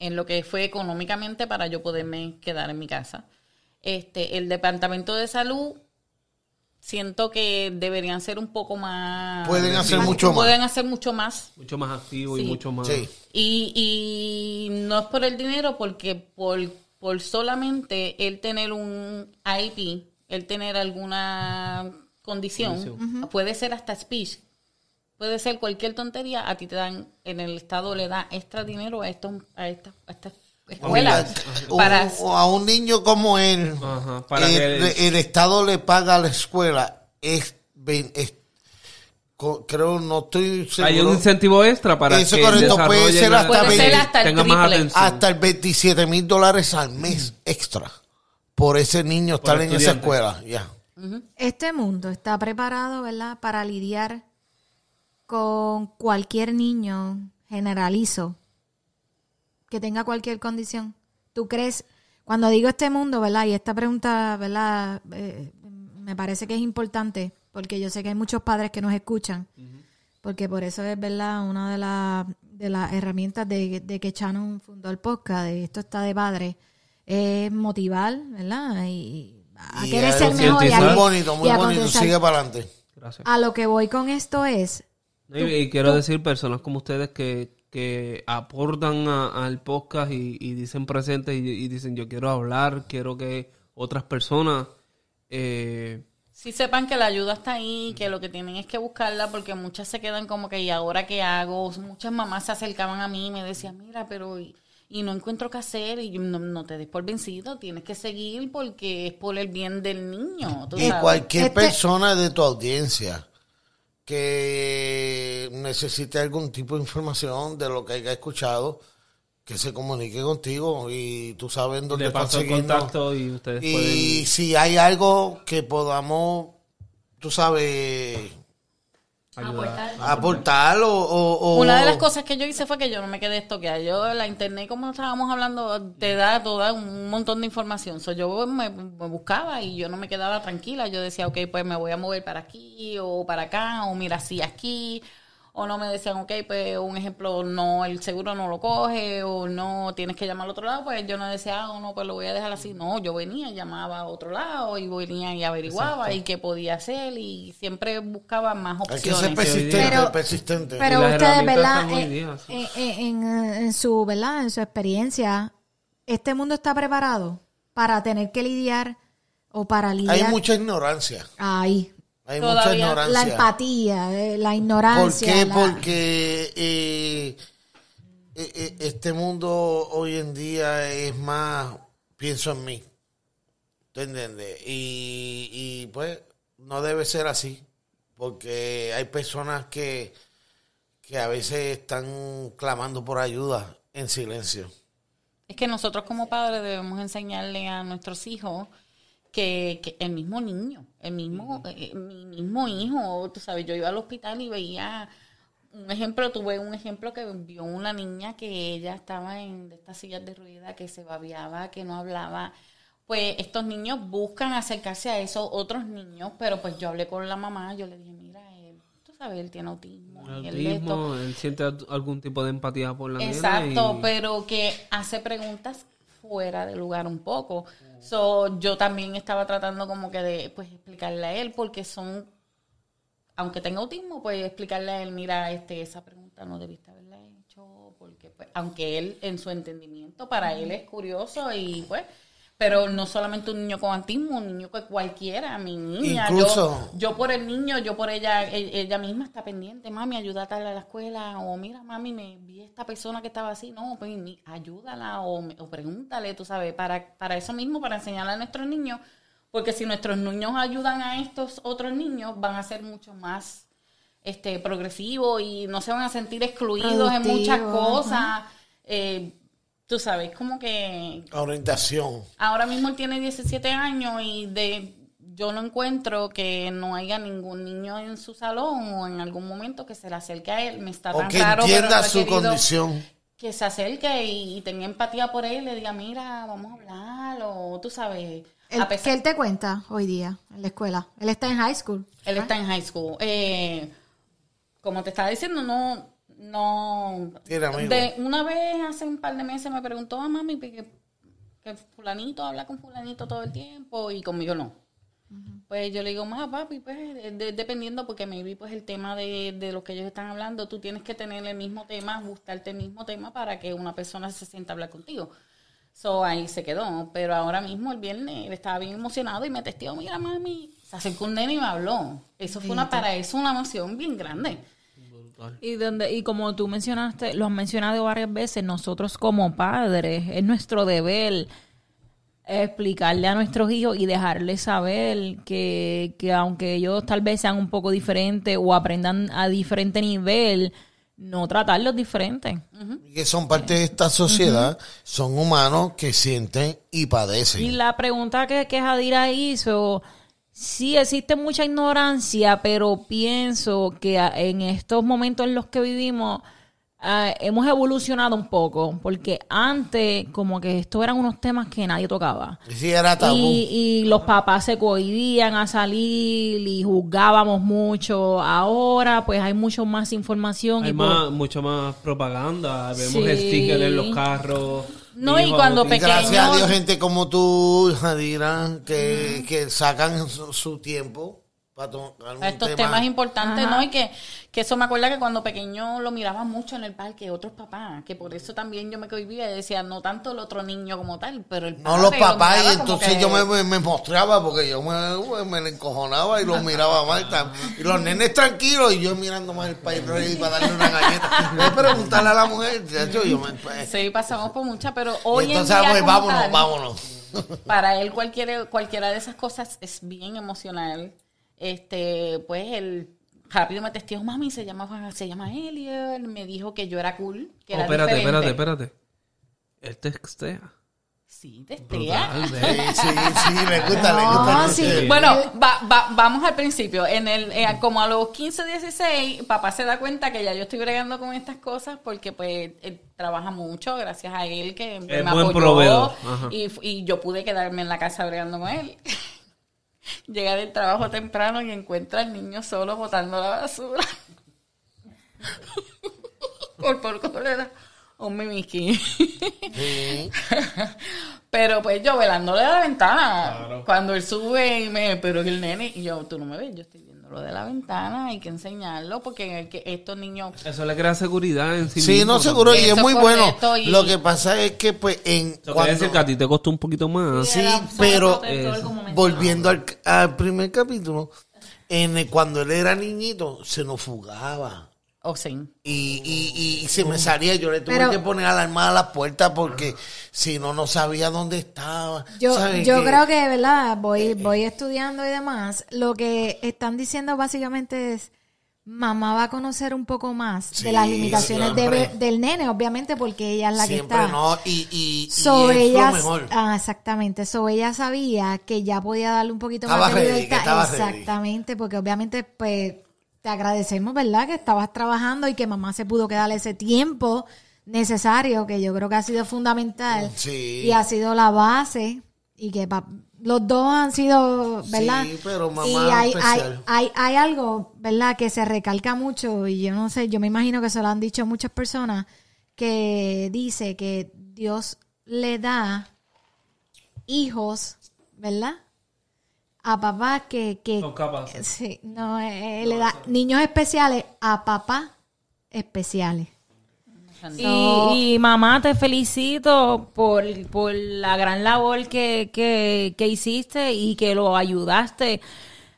en lo que fue económicamente para yo poderme quedar en mi casa. Este, el departamento de salud siento que deberían ser un poco más... Pueden hacer mucho más. Pueden hacer mucho más. Mucho más activo y mucho más... Sí. Y, y no es por el dinero, porque por, por solamente el tener un IP, el tener alguna condición, puede ser hasta speech, puede ser cualquier tontería, a ti te dan, en el Estado le da extra dinero a, estos, a estas a estas escuelas. Un- para, o a un niño como él, Ajá, para el, que- el Estado le paga a la escuela. Es, es- creo, no estoy seguro. Hay un incentivo extra para Eso que correcto, puede desarrollen ser la- hasta Puede ser hasta el tenga más triple. atención. hasta el 27 mil dólares al mes extra por ese niño Por estar en esa escuela. Ya. Este mundo está preparado, ¿verdad?, para lidiar con cualquier niño, generalizo, que tenga cualquier condición. ¿Tú crees, cuando digo este mundo, ¿verdad? Y esta pregunta, ¿verdad? Eh, me parece que es importante, porque yo sé que hay muchos padres que nos escuchan, porque por eso es, ¿verdad? Una de, las de las herramientas de, de que Shannon fundó el podcast, de esto está de padre, es motivar, ¿verdad? Y a Y querer ser mejor. y a- Muy bonito, muy y a bonito. Sigue para adelante. Gracias. A lo que voy con esto es, Y, y quiero decir personas como ustedes que, que aportan a- al podcast y, y dicen presentes y, y dicen yo quiero hablar, quiero que otras personas eh, Sí sepan que la ayuda está ahí, que lo que tienen es que buscarla, porque muchas se quedan como que, ¿y ahora qué hago? Muchas mamás se acercaban a mí y me decían, mira, pero y, y no encuentro qué hacer, y yo, no, no te des por vencido, tienes que seguir porque es por el bien del niño. tú Y sabes. cualquier Este- persona de tu audiencia que necesite algún tipo de información de lo que haya escuchado, que se comunique contigo y tú sabes dónde le paso el contacto y ustedes Y pueden... si hay algo que podamos, tú sabes, ayudar. aportar o... o- o- Una de las cosas que yo hice fue que yo no me quedé estoqueada. Yo, la internet, como estábamos hablando, te da toda un montón de información. So, yo me, me buscaba y yo no me quedaba tranquila. Yo decía, ok, pues me voy a mover para aquí o para acá, o mira, sí aquí. O no me decían, ok, pues un ejemplo, no, el seguro no lo coge, o no, tienes que llamar al otro lado. Pues yo no decía, ah, no, pues lo voy a dejar así. No, yo venía, llamaba a otro lado y venía y averiguaba y qué podía hacer y siempre buscaba más Hay opciones. que ser persistente, Pero- persistente. pero ustedes, ¿verdad? En, día, sí. en- en- en su, ¿verdad? En su experiencia, ¿este mundo está preparado para tener que lidiar o para lidiar? Hay mucha ignorancia. Ahí. Hay Todavía. mucha ignorancia. La empatía, eh, la ¿Por ignorancia. qué? la- Porque eh, eh, este mundo hoy en día es más, pienso en mí. ¿Tú entiendes? Y, y pues no debe ser así, porque hay personas que, que a veces están clamando por ayuda en silencio. Es que nosotros como padres debemos enseñarle a nuestros hijos que, que el mismo niño, el mismo, eh, mi mismo hijo, tú sabes, yo iba al hospital y veía un ejemplo, tuve un ejemplo que vio una niña que ella estaba en estas sillas de rueda, que se babiaba, que no hablaba. Pues estos niños buscan acercarse a esos otros niños, pero pues yo hablé con la mamá, yo le dije, mira, él, tú sabes, él tiene autismo, El y él esto". autismo, él siente al- algún tipo de empatía por la nena Exacto, y- pero que hace preguntas fuera de lugar un poco. So, yo también estaba tratando como que de pues explicarle a él porque son aunque tenga autismo, pues explicarle a él, mira, este esa pregunta no debiste haberla hecho porque pues aunque él en su entendimiento para él es curioso y pues pero no solamente un niño con autismo, un niño que cualquiera, mi niña, yo- Incluso- yo por el niño, yo por ella, e- ella misma está pendiente, mami, ayúdate a la escuela, o mira, mami, me vi esta persona que estaba así, no, pues ayúdala, o, o pregúntale, tú sabes, para, para eso mismo, para enseñarle a nuestros niños, porque si nuestros niños ayudan a estos otros niños, van a ser mucho más este progresivos y no se van a sentir excluidos en muchas cosas. Eh, tú sabes, como que Orientación. Ahora mismo él tiene 17 años y de yo no encuentro que no haya ningún niño en su salón o en algún momento que se le acerque a él. Me está O tan que raro, pero entienda no su condición. Que se acerque y, y tenga empatía por él, le diga, mira, vamos a hablar, o tú sabes. El- a pesar- ¿Qué él te cuenta hoy día en la escuela? Él está en high school. él está en high school. Eh, como te estaba diciendo, no, no. Tiene amigos. De una vez hace un par de meses me preguntó a mami que, que fulanito habla con fulanito todo el tiempo y conmigo no. Pues yo le digo, más papi, pues de- dependiendo, porque maybe pues el tema de, de lo que ellos están hablando, tú tienes que tener el mismo tema, gustarte el mismo tema para que una persona se sienta a hablar contigo. So ahí se quedó. Pero ahora mismo, el viernes, él estaba bien emocionado y me testió, mira mami, se acercó un nene y me habló. Eso fue una, para eso una emoción bien grande. Y, donde, y como tú mencionaste, lo has mencionado varias veces, nosotros como padres, es nuestro deber explicarle a nuestros hijos y dejarles saber que, que aunque ellos tal vez sean un poco diferentes o aprendan a diferente nivel, no tratarlos diferentes. Que son parte de esta sociedad, son humanos que sienten y padecen. Y la pregunta que, que Jadira hizo, sí existe mucha ignorancia, pero pienso que a- en estos momentos en los que vivimos ah, hemos evolucionado un poco, porque antes como que estos eran unos temas que nadie tocaba. Sí, era tabú. Y, y los papás se cohibían a salir y juzgábamos mucho. Ahora pues hay mucho más información. Hay y por- más, mucho más propaganda. Vemos Sí. stickers en los carros. No, y cuando pequeño- gracias a Dios, gente como tú, Jadira, que, que sacan su, su tiempo para tocar estos tema. temas importantes, Ajá. ¿no? Y que, que eso me acuerda que cuando pequeño lo miraba mucho en el parque, otros papás, que por eso también yo me cohibía y decía, no tanto el otro niño como tal, pero el No los lo papás, y entonces que- yo me, me, me mostraba porque yo me, me encojonaba y los miraba mal. Y los nenes tranquilos y yo mirando más el país para darle una galleta. Voy a preguntarle a la mujer, de hecho, yo me. pues, Sí, pasamos por muchas, pero y hoy entonces, en día pues, vámonos, tal, vámonos. para él cualquiera, cualquiera de esas cosas es bien emocional. Este, pues él rápido me testió, mami, se llama, se llama Elliot, me dijo que yo era cool, que Oh, era espérate, diferente. espérate, espérate. Él textea. Sí, testea. Brutal, Sí, sí, sí, le gusta. Sí. Bueno, va- va- vamos al principio. En el, eh, como a los 15, 16, papá se da cuenta que ya yo estoy bregando con estas cosas porque pues él trabaja mucho, gracias a él que me Es buen apoyó y, y yo pude quedarme en la casa bregando con él. Llega del trabajo temprano y encuentra al niño solo botando la basura. por poco le da un mimiquín. Sí. Pero pues yo velándole de la ventana. Cuando él sube y me, pero el nene, y yo, tú no me ves, yo estoy de la ventana, hay que enseñarlo, porque el que estos niños, Eso le crea seguridad en sí Sí, mismo no, seguro, y es muy bueno. y- Lo que pasa es que, pues, en. Eso cuando- decir que a ti te costó un poquito más. Sí, pero volviendo al, al primer capítulo, en el- cuando él era niñito, se nos fugaba. O sí. Y, y, y se me salía, yo le tuve Pero- que poner alarma a la puerta porque si no, no sabía dónde estaba. Yo, ¿Sabes yo qué? creo que, ¿verdad? Voy, voy estudiando y demás. Lo que están diciendo básicamente es, mamá va a conocer un poco más Sí, de las limitaciones de- del nene, obviamente, porque ella es la Siempre que está. no, y, y, y es ella, lo mejor. ah, exactamente, so ella sabía que ya podía darle un poquito Estaba más de que libertad. ready. Exactamente, porque obviamente, pues, te agradecemos, ¿verdad? Que estabas trabajando y que mamá se pudo quedar ese tiempo necesario, que yo creo que ha sido fundamental. Sí. Y ha sido la base, y que pa- los dos han sido, ¿verdad? Sí, pero mamá y hay, hay, hay algo, ¿verdad? Que se recalca mucho, y yo no sé, yo me imagino que se lo han dicho muchas personas, que dice que Dios le da hijos, ¿verdad? A papás que... que Son capaces. Sí, no, eh, le da niños especiales a papás especiales. Y, y mamá, te felicito por, por la gran labor que, que, que hiciste y que lo ayudaste.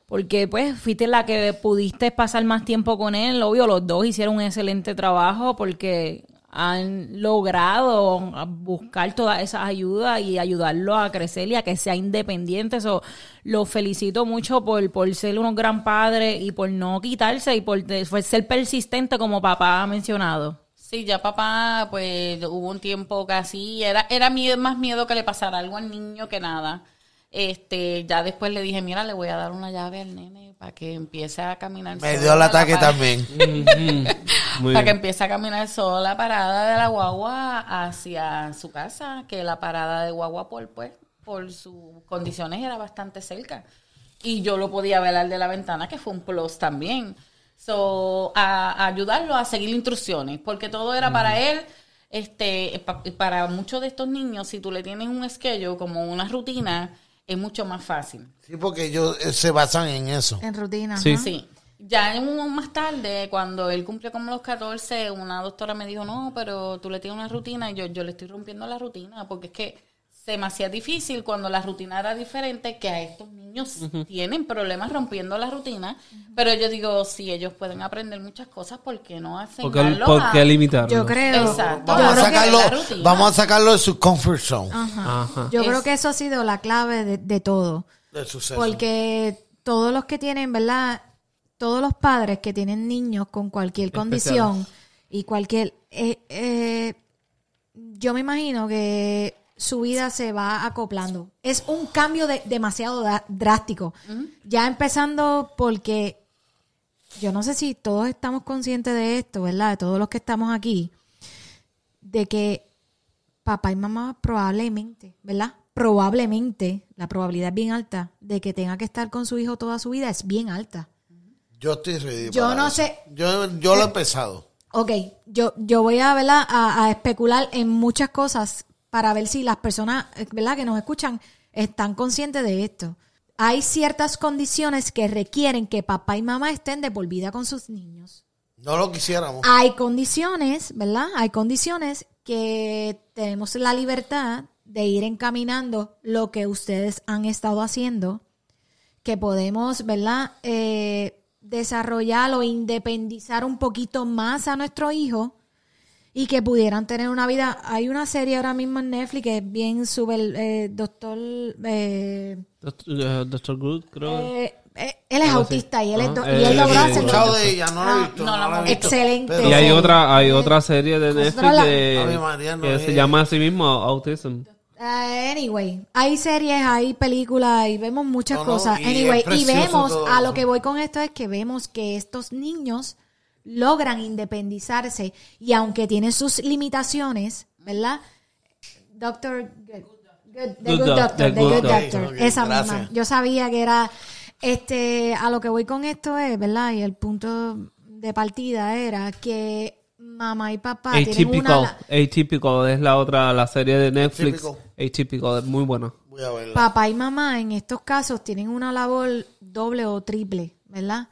Porque pues fuiste la que pudiste pasar más tiempo con él. Obvio, los dos hicieron un excelente trabajo porque han logrado buscar todas esas ayudas y ayudarlo a crecer y a que sea independiente. Eso lo felicito mucho por, por ser unos gran padres y por no quitarse y por, por ser persistente como papá ha mencionado. Sí, ya papá, pues hubo un tiempo casi, era, era miedo, más miedo que le pasara algo al niño que nada. Este, ya después le dije, mira, le voy a dar una llave al nene para que empiece a caminar. Me dio el ataque también. Muy para que empiece a caminar sola la parada de la guagua hacia su casa, que la parada de guagua por pues por sus condiciones era bastante cerca. Y yo lo podía ver al de la ventana, que fue un plus también. So, a, a ayudarlo a seguir instrucciones, porque todo era para él. Este, pa- para muchos de estos niños, si tú le tienes un schedule como una rutina, es mucho más fácil. Sí, porque ellos eh, se basan en eso. En rutina. Sí. ajá. Sí. Ya en un- más tarde, cuando él cumplió como los 14, una doctora me dijo, no, pero tú le tienes una rutina y yo, yo le estoy rompiendo la rutina porque es que se me hacía difícil cuando la rutina era diferente que a estos niños tienen problemas rompiendo la rutina. Pero yo digo, si ellos pueden aprender muchas cosas, ¿por qué no hacen ¿Por qué, algo por a- qué limitarlo? Yo creo. Exacto. Vamos a, Yo creo que sacarlo, la rutina. vamos a sacarlo de su comfort zone. Ajá. Yo Es- creo que eso ha sido la clave de, de todo. Del suceso. Porque todos los que tienen, ¿verdad? Todos los padres que tienen niños con cualquier condición y cualquier... eh, eh, yo me imagino que su vida se va acoplando. Es un cambio de- demasiado drástico. Ya empezando porque yo no sé si todos estamos conscientes de esto, ¿verdad? De todos los que estamos aquí, de que papá y mamá probablemente, ¿verdad? Probablemente, la probabilidad es bien alta de que tenga que estar con su hijo toda su vida es bien alta. Yo estoy ready. Yo para no eso. sé- Eh, Yo, yo lo he empezado. Ok, yo, yo voy a, ¿verdad? A, a especular en muchas cosas para ver si las personas eh, ¿verdad? que nos escuchan están conscientes de esto. Hay ciertas condiciones que requieren que papá y mamá estén de por vida con sus niños. No lo quisiéramos. Hay condiciones, ¿verdad? Hay condiciones que tenemos la libertad de ir encaminando lo que ustedes han estado haciendo, que podemos, ¿verdad? Eh, desarrollar o independizar un poquito más a nuestro hijo y que pudieran tener una vida. Hay una serie ahora mismo en Netflix que es bien súper, eh, doctor... eh, Doctor, eh, Doctor Good, creo. eh, él es así. autista y él, es do- y él logró sí, He hacer escuchado de ella, no lo he Ah, visto. no No, la la he hemos visto. Excelente. Pero- y hay sí. otra, hay otra serie de Netflix la- que, Ave María, no que se llama así mismo Autism. Eh, anyway, hay series, hay películas y vemos muchas No, no, cosas. y anyway, y vemos, todo a lo que voy con esto es que vemos que estos niños logran independizarse y aunque tienen sus limitaciones, ¿verdad? Doctor Good, Good- The Good Good Doc- Doctor, The The Good Good Doc. Doctor, esa gracias. misma. Yo sabía que era, este, a lo que voy con esto es, ¿verdad? Y el punto de partida era que mamá y papá tienen una... Atypical, Atypical es la otra, la serie de Netflix. Atypical. Atypical, es muy buena. Voy a verla. papá y mamá en estos casos tienen una labor doble o triple, ¿verdad?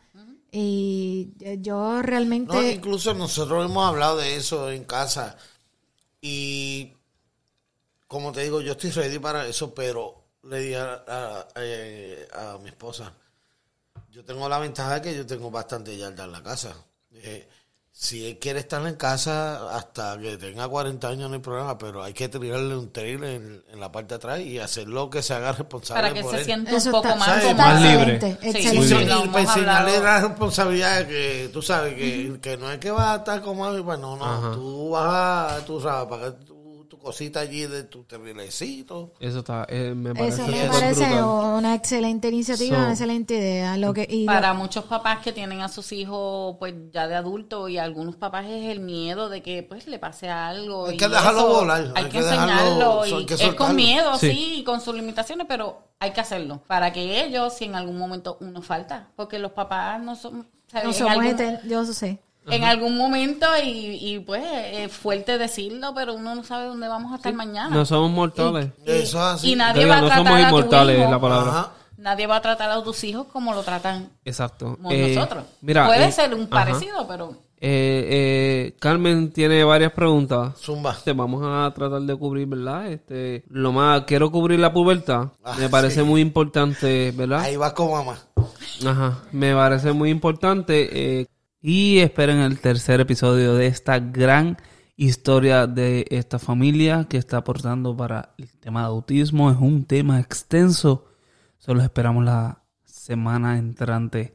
Y eh, yo realmente... No, incluso nosotros hemos hablado de eso en casa. Y como te digo, yo estoy ready para eso, pero le dije a, a- eh, a mi esposa, yo tengo la ventaja de que yo tengo bastante yarda en la casa. Dije, si él quiere estar en casa hasta que tenga 40 años no hay problema, pero hay que tirarle un trailer en, en la parte de atrás y hacer lo que se haga responsable Para que por se él. sienta Eso un poco está- más ¿sabes? Más libre. excelente, Sí, Sí, sí, y para enseñarle hablado. la responsabilidad que tú sabes que, que no es que vas a estar como mami, pues no, no, Ajá. tú vas a, tú sabes, pagar tu, tu cosita allí de tu terriblecito. Eso está, eh, me parece Eso me parece una excelente iniciativa, So- una excelente idea. Lo que, y lo- Para muchos papás que tienen a sus hijos pues ya de adultos y algunos papás es el miedo de que pues le pase algo. Hay y que dejarlo eso, volar, Hay, hay que, que dejarlo- enseñarlo y que es con miedo, Sí. sí. y con sus limitaciones, pero hay que hacerlo para que ellos, si en algún momento uno falta, porque los papás no son... ¿sabes? no somos algún- yo sé. En algún momento y, y, pues es fuerte decirlo, pero uno no sabe dónde vamos a estar mañana. No somos mortales. Eso es así. y nadie va a no tratar somos a tu inmortales, hijo, es la palabra. Ajá. nadie va a tratar a tus hijos como lo tratan Exacto. como Eh, nosotros. Mira, Puede eh, ser un ajá. parecido, pero Eh, eh, Carmen tiene varias preguntas. Zumba. Te vamos a tratar de cubrir, ¿verdad? Este, lo más, quiero cubrir la pubertad. Ah, me parece sí. muy importante, ¿verdad? Ahí vas con mamá. Ajá, me parece muy importante. eh, y esperen el tercer episodio de esta gran historia de esta familia que está aportando para el tema de autismo. Es un tema extenso. Solo esperamos la semana entrante